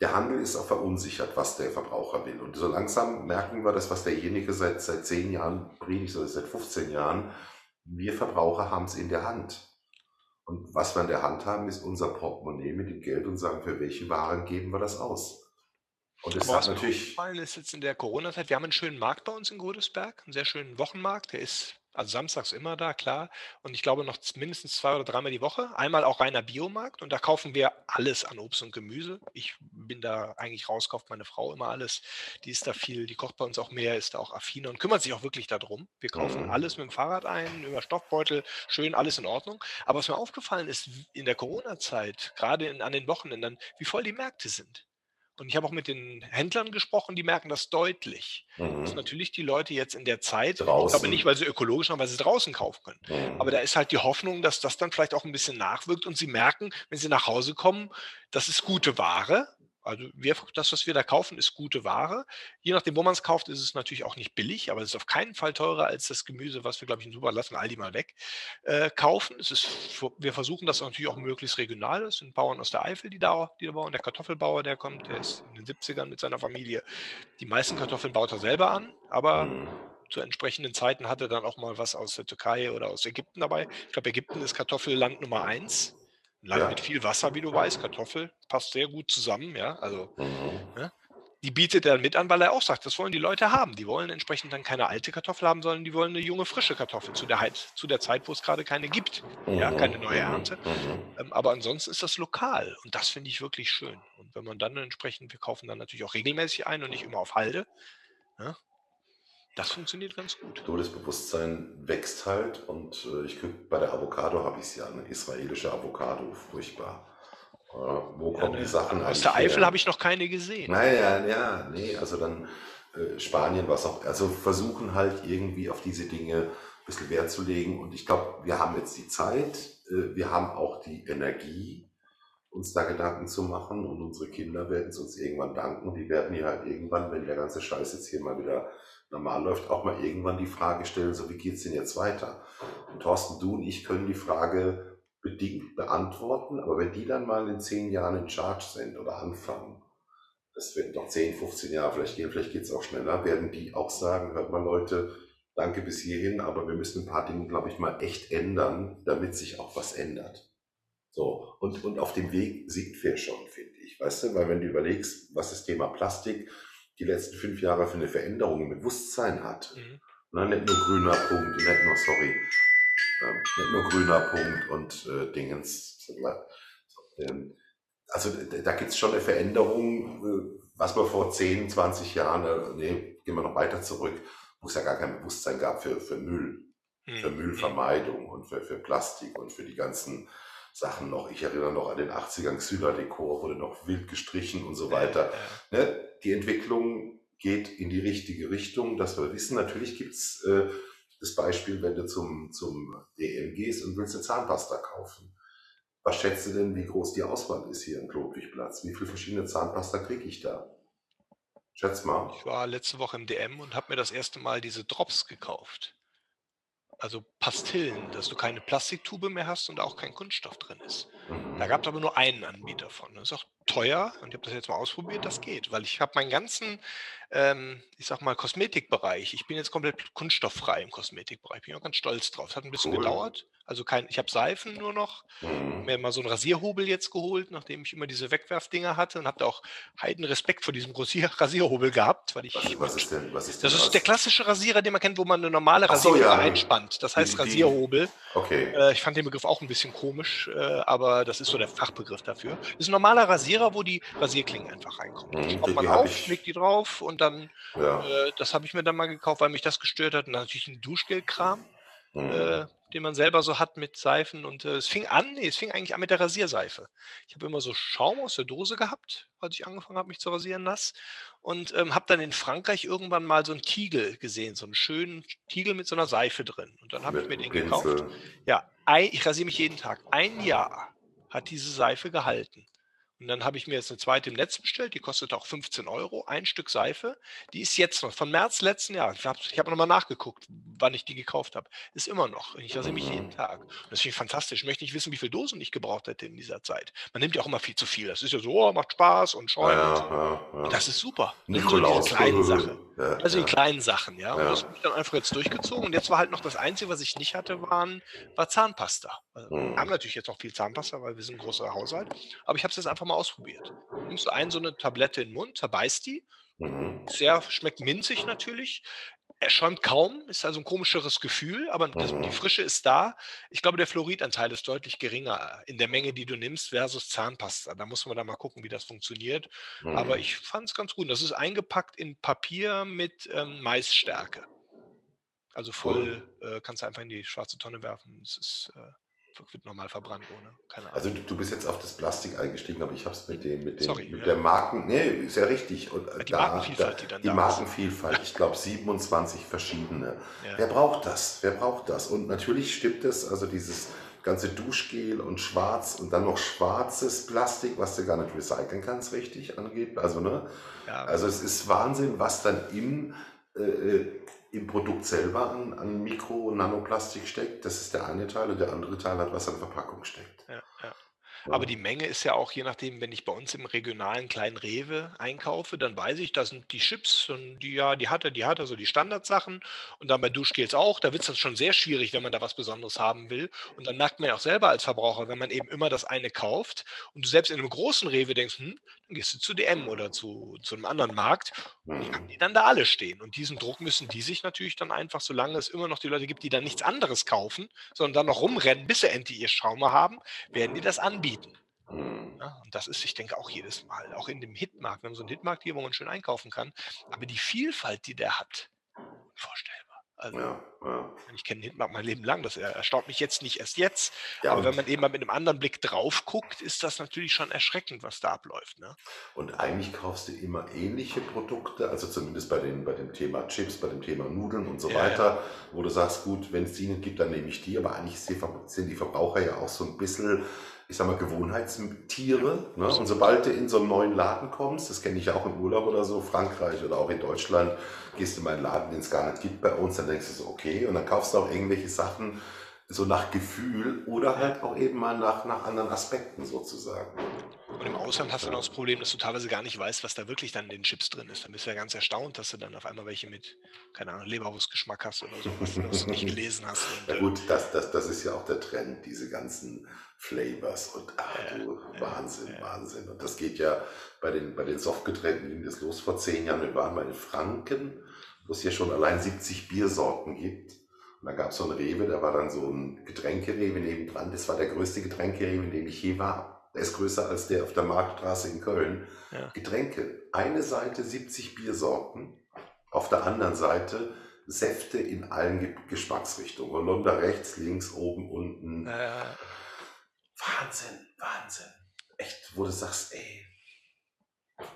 der Handel ist auch verunsichert, was der Verbraucher will. Und so langsam merken wir das, was derjenige seit, seit zehn Jahren predigt oder seit 15 Jahren. Wir Verbraucher haben es in der Hand. Und was wir in der Hand haben, ist unser Portemonnaie mit dem Geld und sagen, für welche Waren geben wir das aus? Und es hat natürlich. Ist jetzt in der Corona-Zeit, wir haben einen schönen Markt bei uns in Godesberg, einen sehr schönen Wochenmarkt, der ist also samstags immer da, klar. Und ich glaube noch mindestens zwei oder dreimal die Woche. Einmal auch reiner Biomarkt und da kaufen wir alles an Obst und Gemüse. Ich bin da eigentlich raus, kauft meine Frau immer alles. Die ist da viel, die kocht bei uns auch mehr, ist da auch affiner und kümmert sich auch wirklich darum. Wir kaufen mhm. alles mit dem Fahrrad ein, über Stoffbeutel, schön, alles in Ordnung. Aber was mir aufgefallen ist in der Corona-Zeit, gerade an den Wochenenden, wie voll die Märkte sind. Und ich habe auch mit den Händlern gesprochen, die merken das deutlich. Mhm. Dass natürlich die Leute jetzt in der Zeit, draußen. ich glaube nicht, weil sie ökologisch, sondern weil sie draußen kaufen können. Mhm. Aber da ist halt die Hoffnung, dass das dann vielleicht auch ein bisschen nachwirkt und sie merken, wenn sie nach Hause kommen, das ist gute Ware, also wir, das, was wir da kaufen, ist gute Ware. Je nachdem, wo man es kauft, ist es natürlich auch nicht billig, aber es ist auf keinen Fall teurer als das Gemüse, was wir, glaube ich, in Super lassen Aldi mal weg äh, kaufen. Es ist, wir versuchen das natürlich auch möglichst regional. Es sind Bauern aus der Eifel, die da, die da bauen. Der Kartoffelbauer, der kommt, der ist in den 70ern mit seiner Familie. Die meisten Kartoffeln baut er selber an, aber mhm. zu entsprechenden Zeiten hat er dann auch mal was aus der Türkei oder aus Ägypten dabei. Ich glaube, Ägypten ist Kartoffelland Nummer eins Land ja. mit viel Wasser, wie du weißt, Kartoffel, passt sehr gut zusammen, ja. Also, mhm. ne? die bietet er mit an, weil er auch sagt, das wollen die Leute haben. Die wollen entsprechend dann keine alte Kartoffel haben, sondern die wollen eine junge, frische Kartoffel zu der, zu der Zeit, wo es gerade keine gibt. Mhm. Ja, keine neue mhm. Ernte. Mhm. Ähm, aber ansonsten ist das lokal und das finde ich wirklich schön. Und wenn man dann entsprechend, wir kaufen dann natürlich auch regelmäßig ein und nicht immer auf Halde. Ne? Das funktioniert ganz gut. Todesbewusstsein wächst halt und äh, ich krieg, bei der Avocado habe ich es ja, eine israelische Avocado, furchtbar. Äh, wo kommen ja, die Sachen Aus der Eifel habe ich noch keine gesehen. Naja, ja, nee, also dann äh, Spanien, was auch, also versuchen halt irgendwie auf diese Dinge ein bisschen Wert zu legen und ich glaube, wir haben jetzt die Zeit, äh, wir haben auch die Energie, uns da Gedanken zu machen und unsere Kinder werden es uns irgendwann danken. Die werden ja halt irgendwann, wenn der ganze Scheiß jetzt hier mal wieder normal läuft, auch mal irgendwann die Frage stellen, so wie geht's denn jetzt weiter? Und Thorsten, du und ich können die Frage bedingt beantworten, aber wenn die dann mal in zehn Jahren in Charge sind oder anfangen, das wird noch 10, 15 Jahre vielleicht gehen, vielleicht geht es auch schneller, werden die auch sagen, hört mal Leute, danke bis hierhin, aber wir müssen ein paar Dinge, glaube ich, mal echt ändern, damit sich auch was ändert. So, und, und auf dem Weg sind wir schon, finde ich. Weißt du, weil wenn du überlegst, was das Thema Plastik die letzten fünf Jahre für eine Veränderung im Bewusstsein hat, mhm. ne, nicht nur grüner Punkt, nicht nur, sorry, äh, nicht nur grüner Punkt und äh, Dingens. Ähm, also da gibt es schon eine Veränderung, äh, was man vor 10, 20 Jahren, äh, nee, gehen wir noch weiter zurück, wo es ja gar kein Bewusstsein gab für, für Müll, mhm. für Müllvermeidung und für, für Plastik und für die ganzen Sachen noch. Ich erinnere noch an den 80ern Xyla-Dekor, wurde noch wild gestrichen und so weiter. Ja, ja. Ne? Die Entwicklung geht in die richtige Richtung, dass wir wissen, natürlich gibt's äh, das Beispiel, wenn du zum, zum DM gehst und willst eine Zahnpasta kaufen. Was schätzt du denn, wie groß die Auswahl ist hier im Klodwigplatz? Wie viele verschiedene Zahnpasta kriege ich da? Schätz mal. Ich war letzte Woche im DM und habe mir das erste Mal diese Drops gekauft also Pastillen, dass du keine Plastiktube mehr hast und auch kein Kunststoff drin ist. Da gab es aber nur einen Anbieter von. Das ist auch teuer und ich habe das jetzt mal ausprobiert, das geht, weil ich habe meinen ganzen, ähm, ich sag mal, Kosmetikbereich, ich bin jetzt komplett kunststofffrei im Kosmetikbereich, bin auch ganz stolz drauf. Es hat ein bisschen cool. gedauert, also kein, ich habe Seifen nur noch, mhm. mir mal so einen Rasierhobel jetzt geholt, nachdem ich immer diese Wegwerfdinger hatte und habe da auch heiden Respekt vor diesem Rasier Rasierhobel gehabt, weil ich. Was, was ist denn? Was ist denn das ist der klassische Rasierer, den man kennt, wo man eine normale Rasierung so, ja. einspannt. Das heißt die, Rasierhobel. Okay. Äh, ich fand den Begriff auch ein bisschen komisch, äh, aber das ist so der Fachbegriff dafür. Ist ein normaler Rasierer, wo die Rasierklingen einfach reinkommen. Mhm, die kommt man auf, legt die drauf und dann, ja. äh, das habe ich mir dann mal gekauft, weil mich das gestört hat. Und natürlich ein Duschgelkram. Mhm. Den man selber so hat mit Seifen. Und äh, es fing an, nee, es fing eigentlich an mit der Rasierseife. Ich habe immer so Schaum aus der Dose gehabt, als ich angefangen habe, mich zu rasieren nass. Und ähm, habe dann in Frankreich irgendwann mal so einen Tiegel gesehen, so einen schönen Tiegel mit so einer Seife drin. Und dann habe ich mir den gekauft. Ja, ein, ich rasiere mich jeden Tag. Ein Jahr hat diese Seife gehalten. Und dann habe ich mir jetzt eine zweite im Netz bestellt, die kostet auch 15 Euro, ein Stück Seife. Die ist jetzt noch, von März letzten Jahr. Ich habe hab nochmal nachgeguckt, wann ich die gekauft habe. Ist immer noch. Ich rasiere mich jeden Tag. Und das finde ich fantastisch. Ich möchte nicht wissen, wie viele Dosen ich gebraucht hätte in dieser Zeit. Man nimmt ja auch immer viel zu viel. Das ist ja so, oh, macht Spaß und schäumt. Ja, ja, ja. Das ist super. Nikolaus. So kleinen Sachen. also die kleinen Sachen, ja. Und das habe ich dann einfach jetzt durchgezogen. Und jetzt war halt noch das Einzige, was ich nicht hatte, waren, war Zahnpasta. Also, wir hm. haben natürlich jetzt auch viel Zahnpasta, weil wir sind ein großer Haushalt. Aber ich habe es jetzt einfach mal ausprobiert nimmst du ein so eine Tablette in den Mund, zerbeißt die. Mhm. Sehr, schmeckt minzig natürlich. Er schäumt kaum, ist also ein komischeres Gefühl, aber das, die mhm. Frische ist da. Ich glaube, der Fluoridanteil ist deutlich geringer in der Menge, die du nimmst, versus Zahnpasta. Da muss man dann mal gucken, wie das funktioniert. Mhm. Aber ich fand es ganz gut. Das ist eingepackt in Papier mit ähm, Maisstärke. Also voll cool. äh, kannst du einfach in die schwarze Tonne werfen. Es ist äh, wird normal verbrannt ohne. Keine Ahnung. Also du, du, bist jetzt auf das Plastik eingestiegen, aber ich habe es mit dem, mit dem, Sorry, mit ja. der Marken, nee, ist ja richtig. Und die da, Markenvielfalt, da, die dann Die Markenvielfalt, ich glaube 27 verschiedene. Ja. Wer braucht das? Wer braucht das? Und natürlich stimmt es, also dieses ganze Duschgel und schwarz und dann noch schwarzes Plastik, was du gar nicht recyceln kannst, richtig angeht. Also, ne? Also es ist Wahnsinn, was dann im äh, äh im Produkt selber an, an Mikro- und Nanoplastik steckt. Das ist der eine Teil und der andere Teil hat, was an Verpackung steckt. Ja, ja. Aber die Menge ist ja auch, je nachdem, wenn ich bei uns im regionalen kleinen Rewe einkaufe, dann weiß ich, da sind die Chips und die, ja, die hat er, die hat er, so die Standardsachen. Und dann bei Duschgels auch. Da wird es dann schon sehr schwierig, wenn man da was Besonderes haben will. Und dann merkt man ja auch selber als Verbraucher, wenn man eben immer das eine kauft und du selbst in einem großen Rewe denkst, hm, dann gehst du zu DM oder zu, zu einem anderen Markt und die haben die dann da alle stehen. Und diesen Druck müssen die sich natürlich dann einfach, solange es immer noch die Leute gibt, die dann nichts anderes kaufen, sondern dann noch rumrennen, bis sie endlich ihr Schaumer haben, werden die das anbieten anbieten. Mhm. Ja, und das ist, ich denke, auch jedes Mal, auch in dem Hitmarkt. Wir haben so einen Hitmarkt hier, wo man schön einkaufen kann. Aber die Vielfalt, die der hat, unvorstellbar. Also, ja, ja. ich kenne den Hitmarkt mein Leben lang, das erstaunt mich jetzt nicht erst jetzt. Aber wenn man eben mal mit einem anderen Blick drauf guckt, ist das natürlich schon erschreckend, was da abläuft. Ne? Und eigentlich kaufst du immer ähnliche Produkte, also zumindest bei, den, bei dem Thema Chips, bei dem Thema Nudeln und so weiter, wo du sagst, gut, wenn es die nicht gibt, dann nehme ich die. Aber eigentlich sind die Verbraucher ja auch so ein bisschen ich sag mal, Gewohnheitstiere. Ne? Und sobald du in so einen neuen Laden kommst, das kenne ich ja auch im Urlaub oder so, Frankreich oder auch in Deutschland, gehst du in einen Laden, den es gar nicht gibt bei uns, dann denkst du so, okay, und dann kaufst du auch irgendwelche Sachen so nach Gefühl oder halt auch eben mal nach, nach anderen Aspekten sozusagen. Und im Ausland hast du dann das Problem, dass du teilweise gar nicht weißt, was da wirklich dann in den Chips drin ist. Dann bist du ja ganz erstaunt, dass du dann auf einmal welche mit, keine Ahnung, Leberwurstgeschmack hast oder so, was, was du nicht gelesen hast. Und, ja äh gut, das, das, das ist ja auch der Trend, diese ganzen Flavors und ach du, ja, Wahnsinn, ja. Wahnsinn. Und das geht ja bei den, bei den Softgetränken ging das los vor zehn Jahren. Wir waren mal in Franken, wo es ja schon allein 70 Biersorten gibt. Und da gab es so einen Rewe, da war dann so ein Getränkerewe nebendran. Das war der größte Getränkerewe, in dem ich je war. Der ist größer als der auf der Marktstraße in Köln. Ja. Getränke. Eine Seite 70 Biersorten, auf der anderen Seite Säfte in allen Geschmacksrichtungen. Holunder rechts, links, oben, unten. Ja. Wahnsinn, Wahnsinn. Echt, wo du sagst, ey,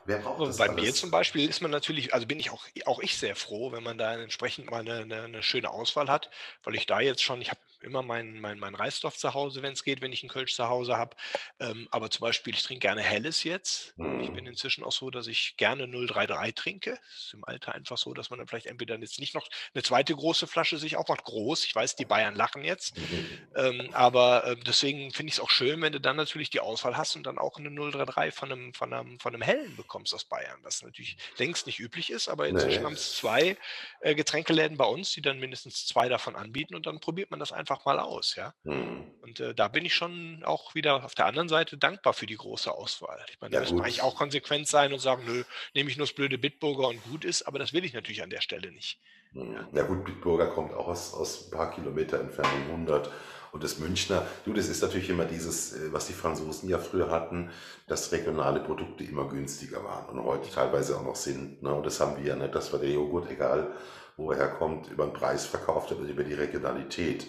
Wer braucht das Bei alles? mir zum Beispiel ist man natürlich, also bin ich auch, auch ich sehr froh, wenn man da entsprechend mal eine, eine, eine schöne Auswahl hat, weil ich da jetzt schon, ich habe immer meinen mein, mein Reisstoff zu Hause, wenn es geht, wenn ich einen Kölsch zu Hause habe. Ähm, aber zum Beispiel, ich trinke gerne Helles jetzt. Ich bin mhm. inzwischen auch so, dass ich gerne 033 trinke. Das ist im Alter einfach so, dass man dann vielleicht entweder jetzt nicht noch eine zweite große Flasche sich auch macht. Groß. Ich weiß, die Bayern lachen jetzt. Mhm. Ähm, aber äh, deswegen finde ich es auch schön, wenn du dann natürlich die Auswahl hast und dann auch eine 033 von einem, von einem, von einem Hellen bekommst aus Bayern. Was natürlich längst nicht üblich ist, aber inzwischen nee. haben es zwei äh, Getränkeläden bei uns, die dann mindestens zwei davon anbieten und dann probiert man das einfach einfach mal aus, ja. Mhm. Und äh, da bin ich schon auch wieder auf der anderen Seite dankbar für die große Auswahl. Ich meine, da ja, müssen wir eigentlich auch konsequent sein und sagen, nö, nehme ich nur das blöde Bitburger und gut ist, aber das will ich natürlich an der Stelle nicht. Mhm. Ja, ja gut, Bitburger kommt auch aus, aus ein paar Kilometer Entfernung, 100. Und das Münchner, du, das ist natürlich immer dieses, äh, was die Franzosen ja früher hatten, dass regionale Produkte immer günstiger waren und heute teilweise auch noch sind. Ne? Und das haben wir ja nicht, dass wir der Joghurt, egal wo er herkommt, über den Preis verkauft, aber über die Regionalität.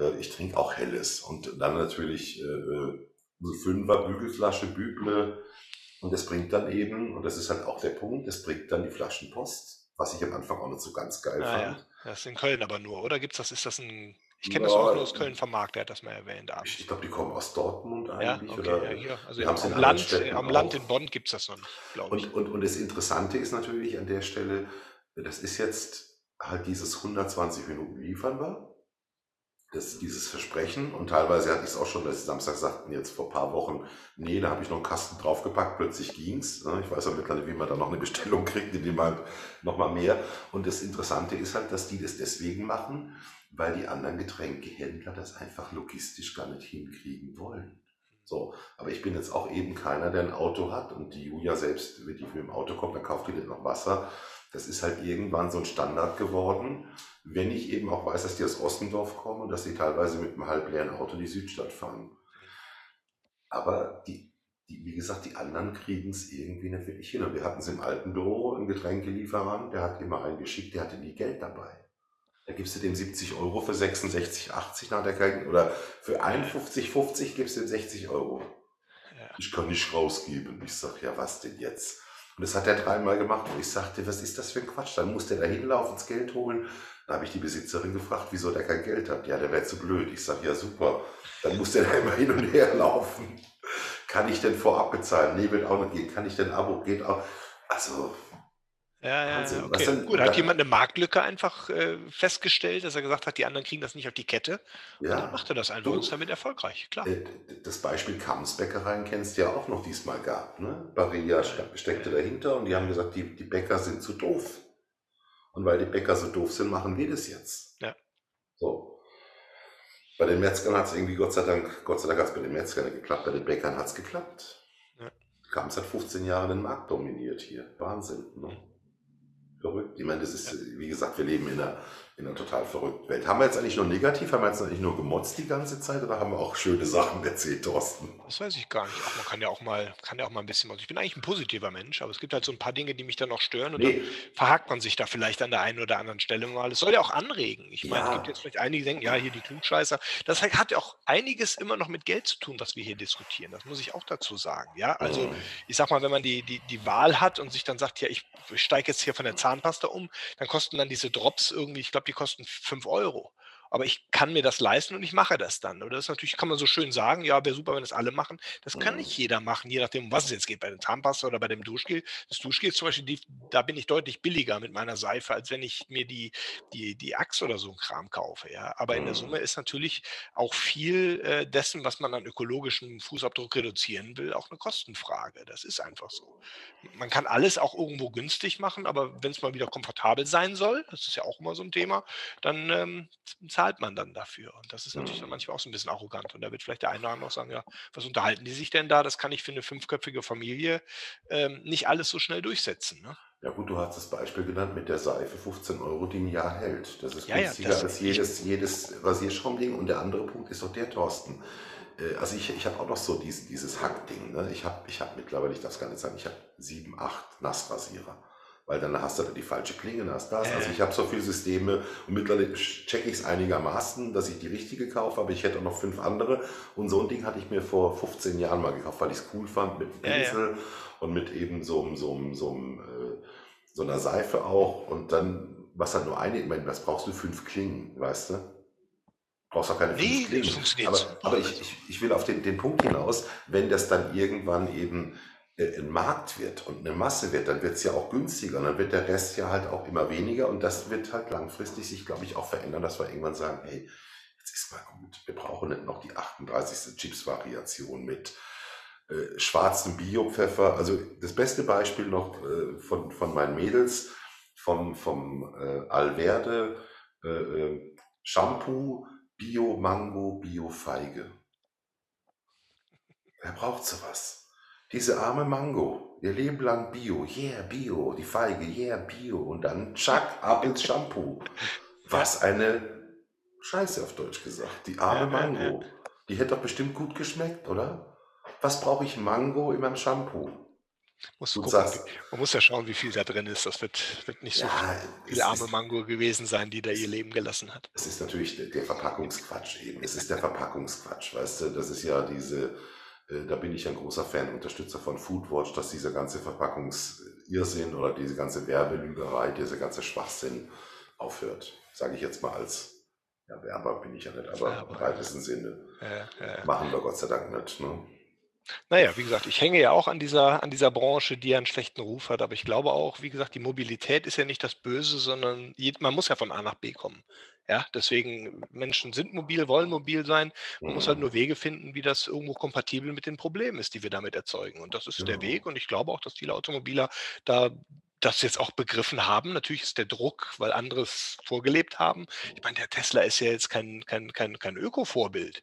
Äh, ich trinke auch Helles. Und dann natürlich äh, so Fünfer Bügelflasche, Büble. Und das bringt dann eben, und das ist halt auch der Punkt, das bringt dann die Flaschenpost, was ich am Anfang auch nicht so ganz geil ah, fand. Ja. Das ist in Köln aber nur, oder? Gibt's das, ist das ein, ich kenne ja, das auch nur aus Köln vom Markt, der hat das mal erwähnt. Abends. Ich glaube, die kommen aus Dortmund eigentlich. Ja, okay, oder ja, hier. Also ja, am, Land, am Land in Bonn gibt es das noch, glaube ich. Und, und, und das Interessante ist natürlich an der Stelle, das ist jetzt halt dieses 120 Minuten liefern war das, dieses Versprechen und teilweise hatte ich es auch schon, dass sie Samstag sagten, jetzt vor paar Wochen, nee, da habe ich noch einen Kasten draufgepackt, plötzlich ging's. Ne? Ich weiß ja mittlerweile, wie man da noch eine Bestellung kriegt, in dem man nochmal mehr. Und das Interessante ist halt, dass die das deswegen machen, weil die anderen Getränkehändler das einfach logistisch gar nicht hinkriegen wollen. So, aber ich bin jetzt auch eben keiner, der ein Auto hat und die Julia selbst, wenn die mit dem Auto kommt, dann kauft die dann noch Wasser. Das ist halt irgendwann so ein Standard geworden wenn ich eben auch weiß, dass die aus Ossendorf kommen und dass sie teilweise mit einem halbleeren Auto die Südstadt fahren. Aber die, die wie gesagt, die anderen kriegen es irgendwie nicht wirklich hin. Und wir hatten es im alten Büro, einen Getränkelieferant, der hat immer einen geschickt, der hatte nie Geld dabei. Da gibst du dem 70 Euro für 66, 80 nach der Kalten oder für 51, 50 gibst du dem 60 Euro. Ja. Ich kann nicht rausgeben. Ich sag, ja, was denn jetzt? Und das hat er dreimal gemacht und ich sagte, was ist das für ein Quatsch? Dann muss der da hinlaufen, das Geld holen da habe ich die Besitzerin gefragt, wieso der kein Geld hat. Ja, der wäre zu blöd. Ich sage, ja super, dann muss der da immer hin und her laufen. Kann ich denn vorab bezahlen? Nee, wird auch nicht gehen. Kann ich denn Abo? Geht auch. Also, ja, ja, Wahnsinn. okay. Denn, Gut, hat jemand eine Marktlücke einfach äh, festgestellt, dass er gesagt hat, die anderen kriegen das nicht auf die Kette. Ja. Und dann macht er das einfach und ist damit erfolgreich, klar. Äh, das Beispiel Kamsbäckereien kennst du ja auch noch diesmal gab. Ne? Barilla steckte dahinter und die haben gesagt, die, die Bäcker sind zu doof. Und weil die Bäcker so doof sind, machen wir das jetzt. Ja. So. Bei den Metzgern hat es irgendwie, Gott sei Dank, Gott sei Dank hat es bei den Metzgern geklappt, bei den Bäckern hat es geklappt. Ja. Kam seit 15 Jahren den Markt dominiert hier. Wahnsinn. Ne? Verrückt. Ich meine, das ist, wie gesagt, wir leben in einer in einer total verrückten Welt. Haben wir jetzt eigentlich nur negativ, haben wir jetzt eigentlich nur gemotzt die ganze Zeit oder haben wir auch schöne Sachen erzählt, Thorsten? Das weiß ich gar nicht. Ach, man kann ja auch mal, kann ja auch mal ein bisschen, also ich bin eigentlich ein positiver Mensch, aber es gibt halt so ein paar Dinge, die mich dann noch stören und nee. dann verhakt man sich da vielleicht an der einen oder anderen Stelle mal. Es soll ja auch anregen. Ich meine, ja. es gibt jetzt vielleicht einige, die denken, ja, hier die Klugscheißer. Das hat ja auch einiges immer noch mit Geld zu tun, was wir hier diskutieren. Das muss ich auch dazu sagen. Ja, also mhm. ich sag mal, wenn man die, die, die Wahl hat und sich dann sagt, ja, ich steige jetzt hier von der Zahnpasta um, dann kosten dann diese Drops irgendwie, ich glaube, die kosten 5 Euro. Aber ich kann mir das leisten und ich mache das dann. Oder das ist natürlich, kann man so schön sagen, ja, wäre super, wenn das alle machen. Das kann nicht Mhm. jeder machen, je nachdem, um was es jetzt geht. Bei der Zahnpasta oder bei dem Duschgel. Das Duschgel zum Beispiel, die, da bin ich deutlich billiger mit meiner Seife, als wenn ich mir die, die, die Axt oder so ein Kram kaufe. Ja. Aber in der Summe Mhm. ist natürlich auch viel äh, dessen, was man an ökologischem Fußabdruck reduzieren will, auch eine Kostenfrage. Das ist einfach so. Man kann alles auch irgendwo günstig machen, aber wenn es mal wieder komfortabel sein soll, das ist ja auch immer so ein Thema, dann ähm, zahlt man dann dafür. Und das ist natürlich dann Mhm. manchmal auch so ein bisschen arrogant. Und da wird vielleicht der eine oder andere auch sagen, ja, was unterhalten die sich denn da? Das kann ich für eine fünfköpfige Familie ähm, nicht alles so schnell durchsetzen. Ne? Ja gut, du hast das Beispiel genannt mit der Seife, 15 Euro, die ein Jahr hält. Das ist Ja, ja, günstiger das, als jedes, jedes Rasierschraubending. Und der andere Punkt ist doch der, Thorsten. Äh, Also ich, ich habe auch noch so dieses, dieses Hackding. Ne? Ich habe ich hab mittlerweile, ich darf es gar nicht sagen, ich habe sieben, acht Nassrasierer. Weil dann hast du die falsche Klinge, dann hast das. Also ich habe so viele Systeme und mittlerweile checke ich es einigermaßen, dass ich die richtige kaufe, aber ich hätte auch noch fünf andere. Und so ein Ding hatte ich mir vor 15 Jahren mal gekauft, weil ich es cool fand mit einem ja. Pinsel und mit eben so, einem- so, einem- so, einem, äh, so einer Seife auch. Und dann, was halt nur eine, ich meine, was brauchst du? Fünf Klingen, weißt du? brauchst auch keine fünf Nee, das Klingen. Aber, aber ich, ich, ich will auf den, den Punkt hinaus, wenn das dann irgendwann eben ein Markt wird und eine Masse wird, dann wird es ja auch günstiger und dann wird der Rest ja halt auch immer weniger und das wird halt langfristig sich, glaube ich, auch verändern, dass wir irgendwann sagen, hey, jetzt ist mal gut, wir brauchen nicht noch die 38. Chips-Variation mit äh, schwarzem Bio-Pfeffer. Also das beste Beispiel noch äh, von, von meinen Mädels, vom, vom äh, Alverde äh, äh, Shampoo, Bio-Mango, Bio-Feige. Wer braucht sowas? Diese arme Mango, ihr Leben lang Bio, yeah, Bio, die Feige, yeah, Bio und dann tschack, ab ins Shampoo. ja, Was eine Scheiße auf Deutsch gesagt. Die ja, arme ja, ja. Mango. Die hätte doch bestimmt gut geschmeckt, oder? Was brauche ich Mango in meinem Shampoo? Musst Du gucken, sagst, man muss ja schauen, wie viel da drin ist. Das wird, wird nicht so ja, viel arme ist, Mango gewesen sein, die da ihr Leben gelassen hat. es ist natürlich der, Verpackungsquatsch eben. Es ist der Verpackungsquatsch, weißt du? Das ist ja diese, da bin ich ein großer Fan, Unterstützer von Foodwatch, dass dieser ganze Verpackungsirrsinn oder diese ganze Werbelügerei, dieser ganze Schwachsinn aufhört. Sage ich jetzt mal als, ja, Werber bin ich ja nicht, aber im weitesten Sinne. ja, ja. Machen wir Gott sei Dank nicht, ne? Naja, wie gesagt, ich hänge ja auch an dieser, an dieser Branche, die ja einen schlechten Ruf hat. Aber ich glaube auch, wie gesagt, die Mobilität ist ja nicht das Böse, sondern man muss ja von A nach B kommen. Ja, deswegen, Menschen sind mobil, wollen mobil sein. Man muss halt Mhm. nur Wege finden, wie das irgendwo kompatibel mit den Problemen ist, die wir damit erzeugen. Und das ist der Weg. Genau. Und ich glaube auch, dass viele Automobiler da das jetzt auch begriffen haben. Natürlich ist der Druck, weil andere es vorgelebt haben. Ich meine, der Tesla ist ja jetzt kein, kein, kein, kein Öko-Vorbild.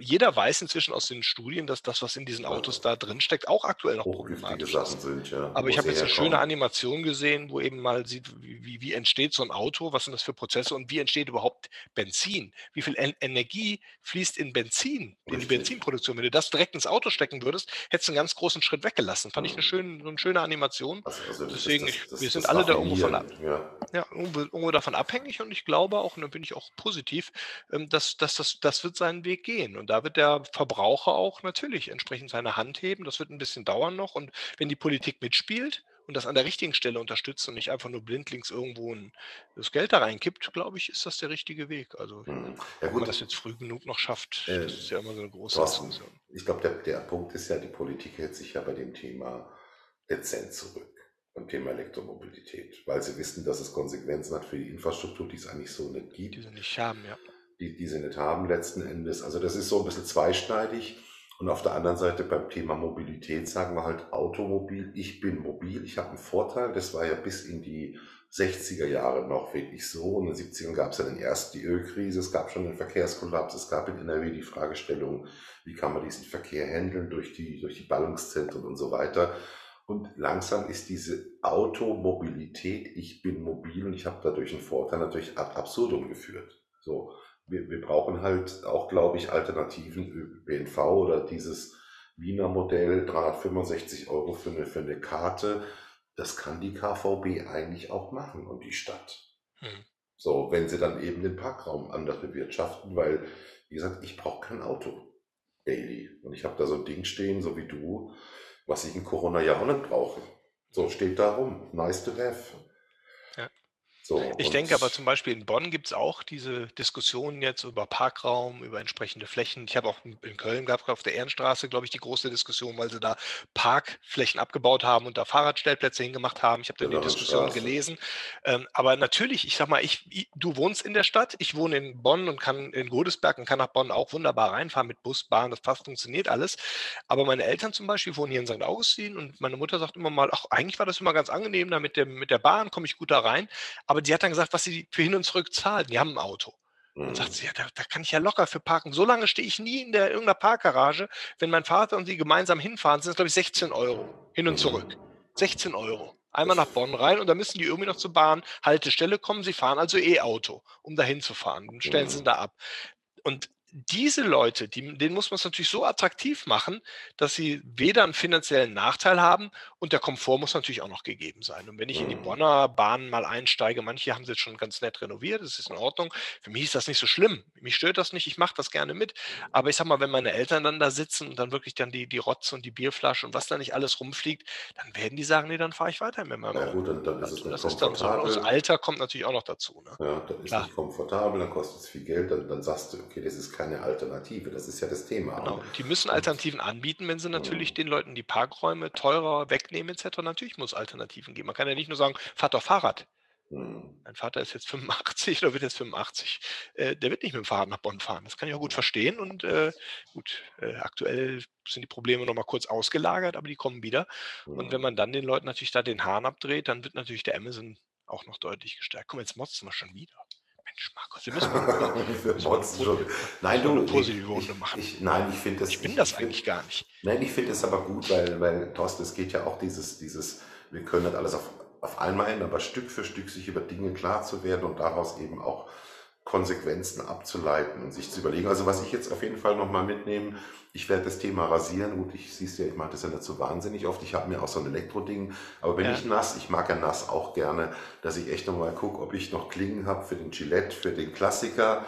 Jeder weiß inzwischen aus den Studien, dass das, was in diesen Autos da drin steckt, auch aktuell noch problematisch Sachen ist. sind, ja, Aber ich habe jetzt eine schöne herkommen. Animation gesehen, wo eben mal sieht, wie, wie, entsteht so ein Auto, was sind das für Prozesse und wie entsteht überhaupt Benzin? Wie viel en Energie fließt in Benzin, in die Richtig. Benzinproduktion? Wenn du das direkt ins Auto stecken würdest, hättest du einen ganz großen Schritt weggelassen. Fand ich eine, Mhm. schön, so eine schöne Animation. Also, also das, Deswegen, das, ich, wir das, sind das alle da irgendwo von, ja. ja, irgendwo, irgendwo davon abhängig und ich glaube auch, und da bin ich auch positiv, ähm, dass, dass das, das wird seinen Weg gehen. Und da wird der Verbraucher auch natürlich entsprechend seine Hand heben. Das wird ein bisschen dauern noch. Und wenn die Politik mitspielt und das an der richtigen Stelle unterstützt und nicht einfach nur blindlings irgendwo ein, das Geld da reinkippt, glaube ich, ist das der richtige Weg. Also, Mhm. Ja ob man gut, das jetzt früh genug noch schafft, äh, das ist ja immer so eine große Thorsten, Diskussion. ich glaube, der, der Punkt ist ja, die Politik hält sich ja bei dem Thema dezent zurück, beim Thema Elektromobilität, weil sie wissen, dass es Konsequenzen hat für die Infrastruktur, die es eigentlich so nicht Die gibt. sie nicht haben, ja. Die, die sie nicht haben letzten Endes. Also das ist so ein bisschen zweischneidig. Und auf der anderen Seite beim Thema Mobilität sagen wir halt Automobil, ich bin mobil, ich habe einen Vorteil. Das war ja bis in die 60er Jahre noch wirklich so. Und in den 70ern gab es ja dann erst die Ölkrise, es gab schon den Verkehrskollaps, es gab in NRW die Fragestellung, wie kann man diesen Verkehr handeln durch die, durch die Ballungszentren und so weiter. Und langsam ist diese Automobilität, ich bin mobil und ich habe dadurch einen Vorteil, natürlich ad absurdum geführt. So, wir, wir brauchen halt auch, glaube ich, Alternativen ÖPNV oder dieses Wiener Modell, 365 Euro für eine, für eine Karte. Das kann die KVB eigentlich auch machen und die Stadt. Hm. So, wenn sie dann eben den Parkraum anders bewirtschaften, weil, wie gesagt, ich brauche kein Auto daily. Und ich habe da so ein Ding stehen, so wie du, was ich in Corona ja auch nicht brauche. So steht da rum. Nice to have. So, Ich denke aber zum Beispiel in Bonn gibt es auch diese Diskussionen jetzt über Parkraum, über entsprechende Flächen. Ich habe auch in Köln gab auf der Ehrenstraße, glaube ich, die große Diskussion, weil sie da Parkflächen abgebaut haben und da Fahrradstellplätze hingemacht haben. Ich habe dann die Diskussion gelesen. Ähm, aber natürlich, ich sag mal, ich, i- du wohnst in der Stadt, ich wohne in Bonn und kann in Godesberg und kann nach Bonn auch wunderbar reinfahren mit Bus, Bahn, das passt, funktioniert alles. Aber meine Eltern zum Beispiel wohnen hier in St. Augustin und meine Mutter sagt immer mal, ach, eigentlich war das immer ganz angenehm, da mit, dem, mit der Bahn komme ich gut da rein. Aber die hat dann gesagt, was sie für hin und zurück zahlt. Die haben ein Auto. Und sagt Mhm. sie, ja, da, da kann ich ja locker für parken. So lange stehe ich nie in der irgendeiner Parkgarage. Wenn mein Vater und sie gemeinsam hinfahren, sind es, glaube ich, 16 Euro. Hin und Mhm. zurück. 16 Euro. Einmal nach Bonn rein und dann müssen die irgendwie noch zur Bahnhaltestelle kommen. Sie fahren also E-Auto, um dahin zu fahren. Dann stellen sie Mhm. ihn da ab. Und diese Leute, die, denen muss man es natürlich so attraktiv machen, dass sie weder einen finanziellen Nachteil haben und der Komfort muss natürlich auch noch gegeben sein. Und wenn ich in die Mhm. Bonner Bahn mal einsteige, manche haben sie jetzt schon ganz nett renoviert, das ist in Ordnung. Für mich ist das nicht so schlimm. Mich stört das nicht, ich mache das gerne mit. Aber ich sag mal, wenn meine Eltern dann da sitzen und dann wirklich dann die, die Rotze und die Bierflasche und was da nicht alles rumfliegt, dann werden die sagen, nee, dann fahre ich weiter mit meinem Na gut, dann, dann ist es Also nicht das ist dann so. Und das. Alter kommt natürlich auch noch dazu. Ne? Ja, dann ist Klar. nicht komfortabel, dann kostet es viel Geld, dann, dann sagst du, okay, das ist keine Alternative. Das ist ja das Thema. Genau. Und die müssen Alternativen anbieten, wenn sie natürlich Mhm. den Leuten die Parkräume teurer wegnehmen etc. Natürlich muss Alternativen geben. Man kann ja nicht nur sagen, fahrt doch Fahrrad. Mhm. Mein Vater ist jetzt 85 oder wird jetzt 85. Äh, der wird nicht mit dem Fahrrad nach Bonn fahren. Das kann ich auch gut verstehen. Und äh, gut, äh, aktuell sind die Probleme noch mal kurz ausgelagert, aber die kommen wieder. Und wenn Mhm. man dann den Leuten natürlich da den Hahn abdreht, dann wird natürlich der Amazon auch noch deutlich gestärkt. Guck mal, jetzt motzen wir schon wieder. Mensch, Markus, wir müssen mal Wir müssen schon. Nein, du, ich, positive Runde ich, machen. ich, nein, ich finde das, Ich bin ich, das find, eigentlich gar nicht. nein, ich finde es aber gut, weil, weil, Thorsten, es geht ja auch dieses, dieses, wir können nicht alles auf, auf einmal ändern, aber Stück für Stück sich über Dinge klar zu werden und daraus eben auch Konsequenzen abzuleiten und sich zu überlegen. Also was ich jetzt auf jeden Fall nochmal mitnehme, ich werde das Thema rasieren. Gut, ich siehst ja, ich mache das ja nicht so wahnsinnig oft. Ich habe mir auch so ein Elektroding, aber wenn Ja. ich nass, ich mag ja nass auch gerne, dass ich echt nochmal gucke, ob ich noch Klingen habe für den Gillette, für den Klassiker.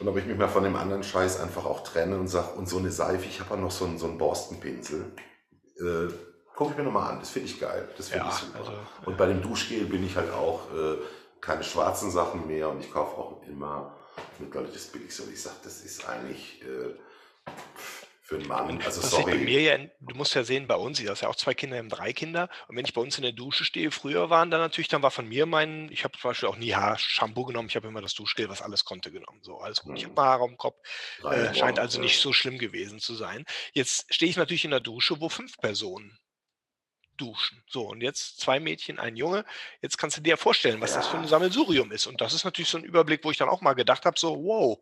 Und ob ich mich mal von dem anderen Scheiß einfach auch trenne und sage, und so eine Seife, ich habe ja noch so einen, so einen Borstenpinsel. Äh, Gucke ich mir nochmal an, das finde ich geil, das finde ich Ja, super. also Und bei dem Duschgel bin ich halt auch äh, keine schwarzen Sachen mehr und ich kaufe auch immer mittlerweile das Billigste. Und ich sage, das ist eigentlich äh, für einen Mann, also was ich bei sorry. mir ja, du musst ja sehen, bei uns, ich habe ja auch zwei Kinder, wir haben drei Kinder. Und wenn ich bei uns in der Dusche stehe, früher waren dann natürlich, dann war von mir mein, ich habe zum Beispiel auch nie Haarshampoo genommen, ich habe immer das Duschgel, was alles konnte, genommen. So, alles gut. Ich habe Hm, mal Haare am Kopf, äh, scheint also ja. nicht so schlimm gewesen zu sein. Jetzt stehe ich natürlich in der Dusche, wo fünf Personen duschen. So, und jetzt zwei Mädchen, ein Junge. Jetzt kannst du dir ja vorstellen, was das für ein Ja, Sammelsurium ist. Und das ist natürlich so ein Überblick, wo ich dann auch mal gedacht habe, so, wow,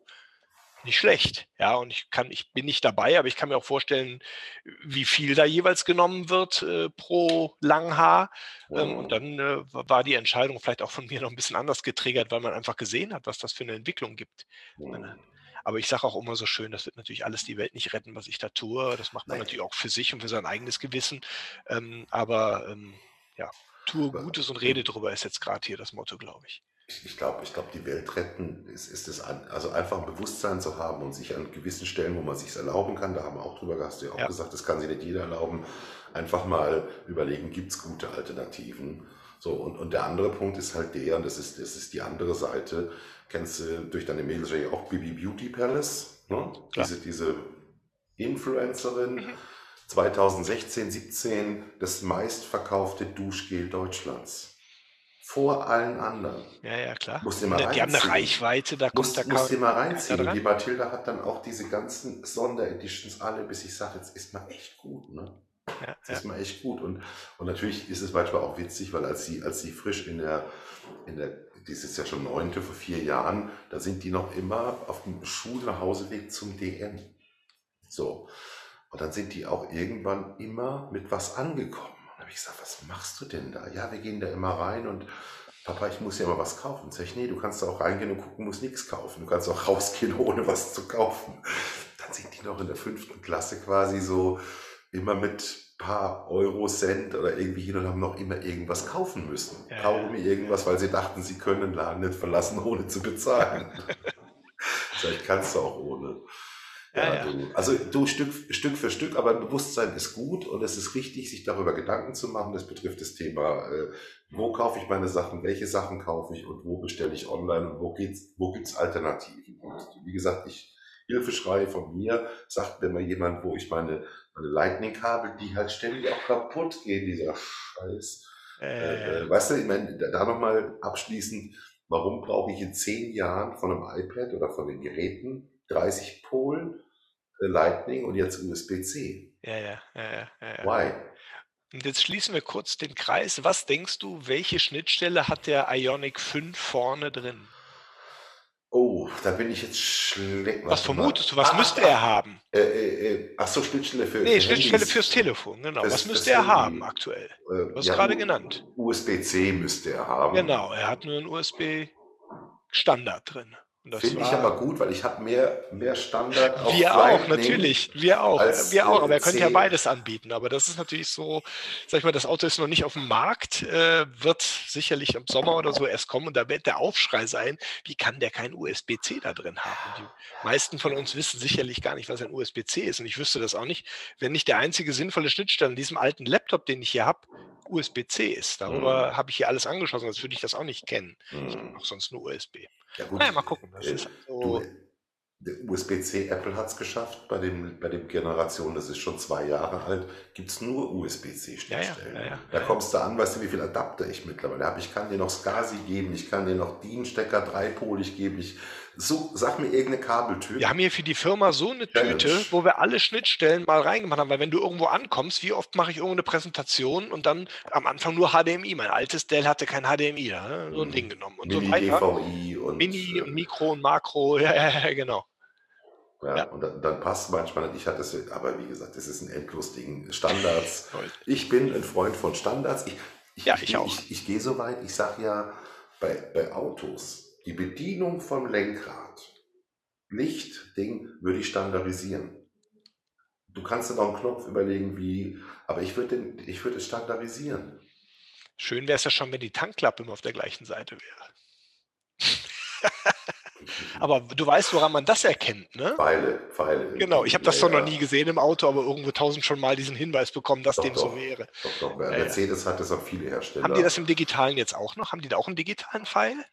nicht schlecht. Ja, und ich kann, ich bin nicht dabei, aber ich kann mir auch vorstellen, wie viel da jeweils genommen wird äh, pro Langhaar. Ähm, und dann äh, wa- war die Entscheidung vielleicht auch von mir noch ein bisschen anders getriggert, weil man einfach gesehen hat, was das für eine Entwicklung gibt. Hm. Aber ich sage auch immer so schön, das wird natürlich alles die Welt nicht retten, was ich da tue. Das macht man Nein, natürlich auch für sich und für sein eigenes Gewissen. Ähm, aber ähm, ja, tue Gutes und rede drüber ist jetzt gerade hier das Motto, glaube ich. ich, ich glaube, ich glaub, die Welt retten ist, ist es an, also einfach ein Bewusstsein zu haben und sich an gewissen Stellen, wo man sich erlauben kann, da haben wir auch drüber, hast du ja auch Ja, gesagt, das kann sich nicht jeder erlauben, einfach mal überlegen, gibt es gute Alternativen? So, und, und der andere Punkt ist halt der, und das ist, das ist die andere Seite, kennst du durch deine Mädels ja auch Bibi Beauty Palace, ne? Diese, diese Influencerin, Mhm. 2016, 17 das meistverkaufte Duschgel Deutschlands. Vor allen anderen. Ja, ja, klar. Musst mal Ne, Die haben eine reinziehen. Reichweite, da kommt da Musst, musst dir mal reinziehen. Die Mathilda hat dann auch diese ganzen Sondereditions alle, bis ich sage, jetzt ist mal echt gut, ne? Ja, Jetzt ja. ist mal echt gut. Und, und natürlich ist es manchmal auch witzig, weil als sie, als sie frisch in der, in der, die ist ja schon neunte vor vier Jahren, da sind die noch immer auf dem Schul-Nachhauseweg zum DM. So. Und dann sind die auch irgendwann immer mit was angekommen. Und dann habe ich gesagt, was machst du denn da? Ja, wir gehen da immer rein und Papa, ich muss ja mal was kaufen. Sag ich, nee, du kannst da auch reingehen und gucken, musst nichts kaufen. Du kannst auch rausgehen, ohne was zu kaufen. Dann sind die noch in der fünften Klasse quasi so immer mit paar Euro, Cent oder irgendwie hin und haben noch immer irgendwas kaufen müssen. Ja, Kaugummi, irgendwas, weil sie dachten, sie können den Laden nicht verlassen, ohne zu bezahlen. Vielleicht kannst du auch ohne. Ja, ja. Du, also du Stück, Stück für Stück, aber Bewusstsein ist gut und es ist richtig, sich darüber Gedanken zu machen. Das betrifft das Thema, äh, wo kaufe ich meine Sachen, welche Sachen kaufe ich und wo bestelle ich online und wo geht's, wo gibt's Alternativen. Und wie gesagt, ich Hilfeschrei von mir, sagt mir mal jemand, wo ich meine Lightning-Kabel, die halt ständig auch kaputt gehen, dieser Scheiß. Äh, äh, weißt du, ich meine, da nochmal abschließend, warum brauche ich in zehn Jahren von einem iPad oder von den Geräten 30 Polen äh, Lightning und jetzt USB-C? Ja, ja, ja, ja, ja. Why? Und jetzt schließen wir kurz den Kreis. Was denkst du, welche Schnittstelle hat der Ionic 5 vorne drin? Oh, da bin ich jetzt schlecht. Was vermutest du? Was ah, müsste er haben? Äh, äh, äh, ach so, Schnittstelle für. Nee, Schnittstelle Handys. fürs Telefon, genau. Fürs, was müsste er haben aktuell? Äh, du hast ja, gerade genannt. USB-C müsste er haben. Genau, er hat nur einen USB-Standard drin. Finde ich aber gut, weil ich habe mehr, mehr Standard auf Wir auch, natürlich. Wir auch. wir auch. Aber er könnte ja beides anbieten. Aber das ist natürlich so, sag ich mal, das Auto ist noch nicht auf dem Markt, äh, wird sicherlich im Sommer oder so erst kommen. Und da wird der Aufschrei sein, wie kann der kein USB-C da drin haben? Und die meisten von uns wissen sicherlich gar nicht, was ein USB-C ist. Und ich wüsste das auch nicht, wenn nicht der einzige sinnvolle Schnittstelle in diesem alten Laptop, den ich hier habe, USB-C ist. Darüber mhm. habe ich hier alles angeschlossen, sonst würde ich das auch nicht kennen. Mhm. Ich habe auch sonst nur USB. Ja, gut. Naja, mal gucken. Das äh, ist so USB-C, Apple hat es geschafft bei dem, bei dem Generation, das ist schon zwei Jahre alt, gibt es nur USB-C-Schnittstellen. Ja, ja, ja, da kommst du an, weißt du, wie viele Adapter ich mittlerweile habe. Ich kann dir noch SCSI geben, ich kann dir noch DIN-Stecker dreipolig geben, ich so, sag mir irgendeine Kabeltür. Wir haben hier für die Firma so eine Tüte, ja, wo wir alle Schnittstellen mal reingemacht haben, weil wenn du irgendwo ankommst, wie oft mache ich irgendeine Präsentation und dann am Anfang nur HDMI. Mein altes Dell hatte kein HDMI, da, so ein mhm. Ding genommen. Und Mini, so weiter. DVI und Mini und Mikro und Makro, ja, ja, genau. Ja, ja, und dann, dann, passt manchmal nicht. Ich hatte es, aber wie gesagt, das ist ein endlos Ding. Standards. ich bin ein Freund von Standards. Ich, ich, ja, ich, ich auch. Ich, ich, gehe so weit, ich sage ja, bei, bei Autos, die Bedienung vom Lenkrad, Licht-Ding, würde ich standardisieren. Du kannst dann auch einen Knopf überlegen, wie, aber ich würde ich würde es standardisieren. Schön wäre es ja schon, wenn die Tankklappe immer auf der gleichen Seite wäre. aber du weißt, woran man das erkennt, ne? Pfeile, Pfeile. Genau, ich habe das ja, noch nie gesehen im Auto, aber irgendwo tausend schon mal diesen Hinweis bekommen, dass doch, dem doch, so wäre. Doch, doch. Mercedes ja. hat das auch viele Hersteller. Haben die das im Digitalen jetzt auch noch? Haben die da auch einen digitalen Pfeil?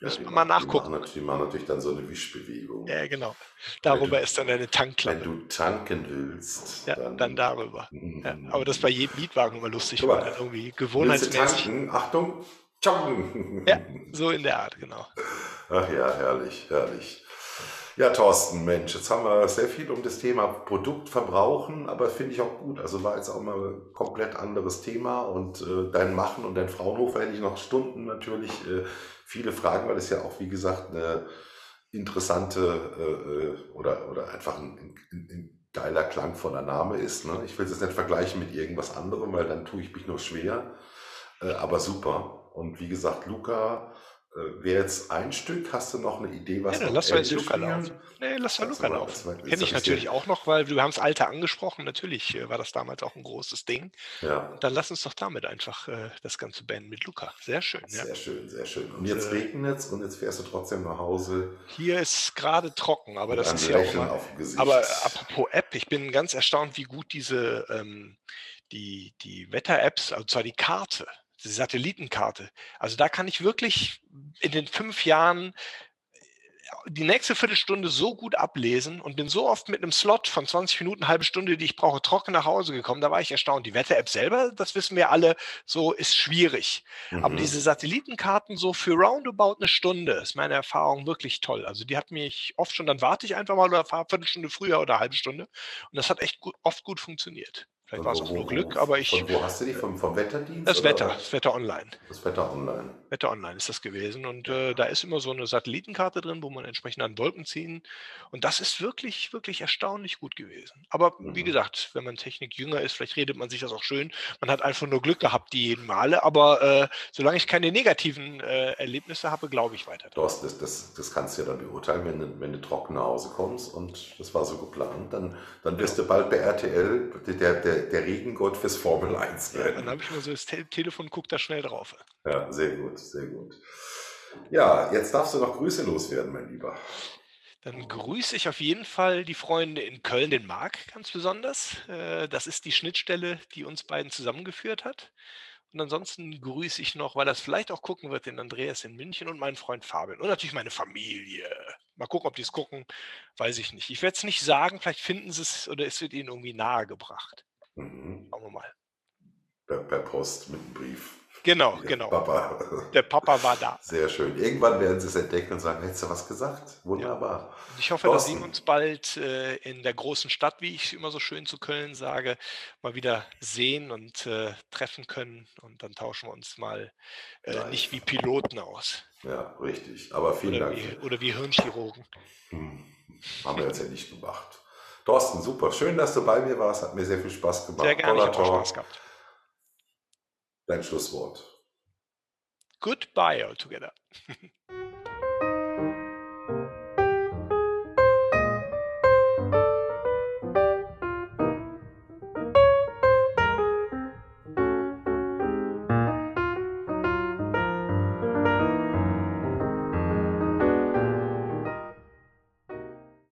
Müssen wir mal nachgucken. Die machen, die machen, natürlich dann so eine Wischbewegung. Ja, genau. Darüber du, ist dann eine Tankklappe. Wenn du tanken willst. Ja, dann, dann darüber. ja, aber das bei jedem Mietwagen immer lustig, weil irgendwie gewohnheitsmäßig. Tanken? Achtung! Ja, so in der Art, genau. Ach ja, herrlich, herrlich. Ja, Thorsten, Mensch, jetzt haben wir sehr viel um das Thema Produkt verbrauchen, aber finde ich auch gut. Also war jetzt auch mal ein komplett anderes Thema und äh, dein Machen und dein Fraunhofer hätte ich noch Stunden natürlich äh, viele Fragen, weil es ja auch, wie gesagt, eine interessante äh, äh, oder, oder einfach ein, ein, ein geiler der Name ist. Ne? Ich will es jetzt nicht vergleichen mit irgendwas anderem, weil dann tue ich mich nur schwer. Äh, aber super. Und wie gesagt, Luca wäre jetzt ein Stück. Hast du noch eine Idee, was ja, lass mal jetzt Luca laufen. Nee, lass mal Luca laufen. Kenne ich natürlich auch noch, weil wir haben das Alte angesprochen. Natürlich äh, war das damals auch ein großes Ding. Ja. Und dann lass uns doch damit einfach äh, das Ganze beenden mit Luca. Sehr schön. Sehr ja. schön, sehr schön. Und jetzt äh, regnet es und jetzt fährst du trotzdem nach Hause. Hier ist gerade trocken, aber das ist ja auch mal, Aber apropos App, ich bin ganz erstaunt, wie gut diese ähm, die, die Wetter-Apps, also zwar die Karte, Satellitenkarte. Also da kann ich wirklich in den fünf Jahren äh, die nächste Viertelstunde so gut ablesen und bin so oft mit einem Slot von 20 Minuten, halbe Stunde, die ich brauche, trocken nach Hause gekommen. Da war ich erstaunt. Die Wetter-App selber, das wissen wir alle, so ist schwierig. Mhm. Aber diese Satellitenkarten so für roundabout eine Stunde ist meine Erfahrung wirklich toll. Also die hat mich oft schon, dann warte ich einfach mal oder fahre eine Viertelstunde früher oder eine halbe Stunde. Und das hat echt gut, oft gut funktioniert. Vielleicht war es auch nur Glück, aber ich. Von wo hast du die? Vom, vom Wetterdienst? Das Wetter, das Wetter Online. Das Wetter Online. Wetter Online ist das gewesen. Und äh, da ist immer so eine Satellitenkarte drin, wo man entsprechend an Wolken ziehen. Und das ist wirklich, wirklich erstaunlich gut gewesen. Aber mhm. wie gesagt, wenn man Technik jünger ist, vielleicht redet man sich das auch schön. Man hat einfach nur Glück gehabt, die jeden Male. Aber äh, solange ich keine negativen äh, Erlebnisse habe, glaube ich weiter. Das, das, das, das kannst du ja dann beurteilen, wenn du, wenn du trocken nach Hause kommst und das war so geplant. Dann, dann wirst ja. du bald bei RTL, der, der der, Regengott fürs Formel 1 werden. Ja, dann habe ich mal so das Te Telefon, guck da schnell drauf. Ja, sehr gut, sehr gut. Ja, jetzt darfst du noch Grüße loswerden, mein Lieber. Dann grüße ich auf jeden Fall die Freunde in Köln, den Marc ganz besonders. Äh, das ist die Schnittstelle, die uns beiden zusammengeführt hat. Und ansonsten grüße ich noch, weil das vielleicht auch gucken wird, den Andreas in München und meinen Freund Fabian und natürlich meine Familie. Mal gucken, ob die es gucken, weiß ich nicht. Ich werde es nicht sagen, vielleicht finden sie es oder es wird ihnen irgendwie nahegebracht. Mhm. Schauen wir mal. Per, per Post mit einem Brief. Genau, Ja, genau. Papa. Der Papa war da. Sehr schön. Irgendwann werden sie es entdecken und sagen, hättest du was gesagt? Wunderbar. Und ich hoffe, dass wir Thorsten. uns bald äh, in der großen Stadt, wie ich immer so schön zu Köln sage, mal wieder sehen und äh, treffen können. Und dann tauschen wir uns mal äh, nicht wie Piloten aus Ja, richtig. Aber vielen oder Dank. wie, oder wie Hirnchirurgen. Hm, Haben wir jetzt ja nicht gemacht. Thorsten, super. Schön, dass du bei mir warst. Hat mir sehr viel Spaß gemacht. Sehr gerne, ich Toller Talk. Spaß gehabt. Dein Schlusswort. Goodbye altogether.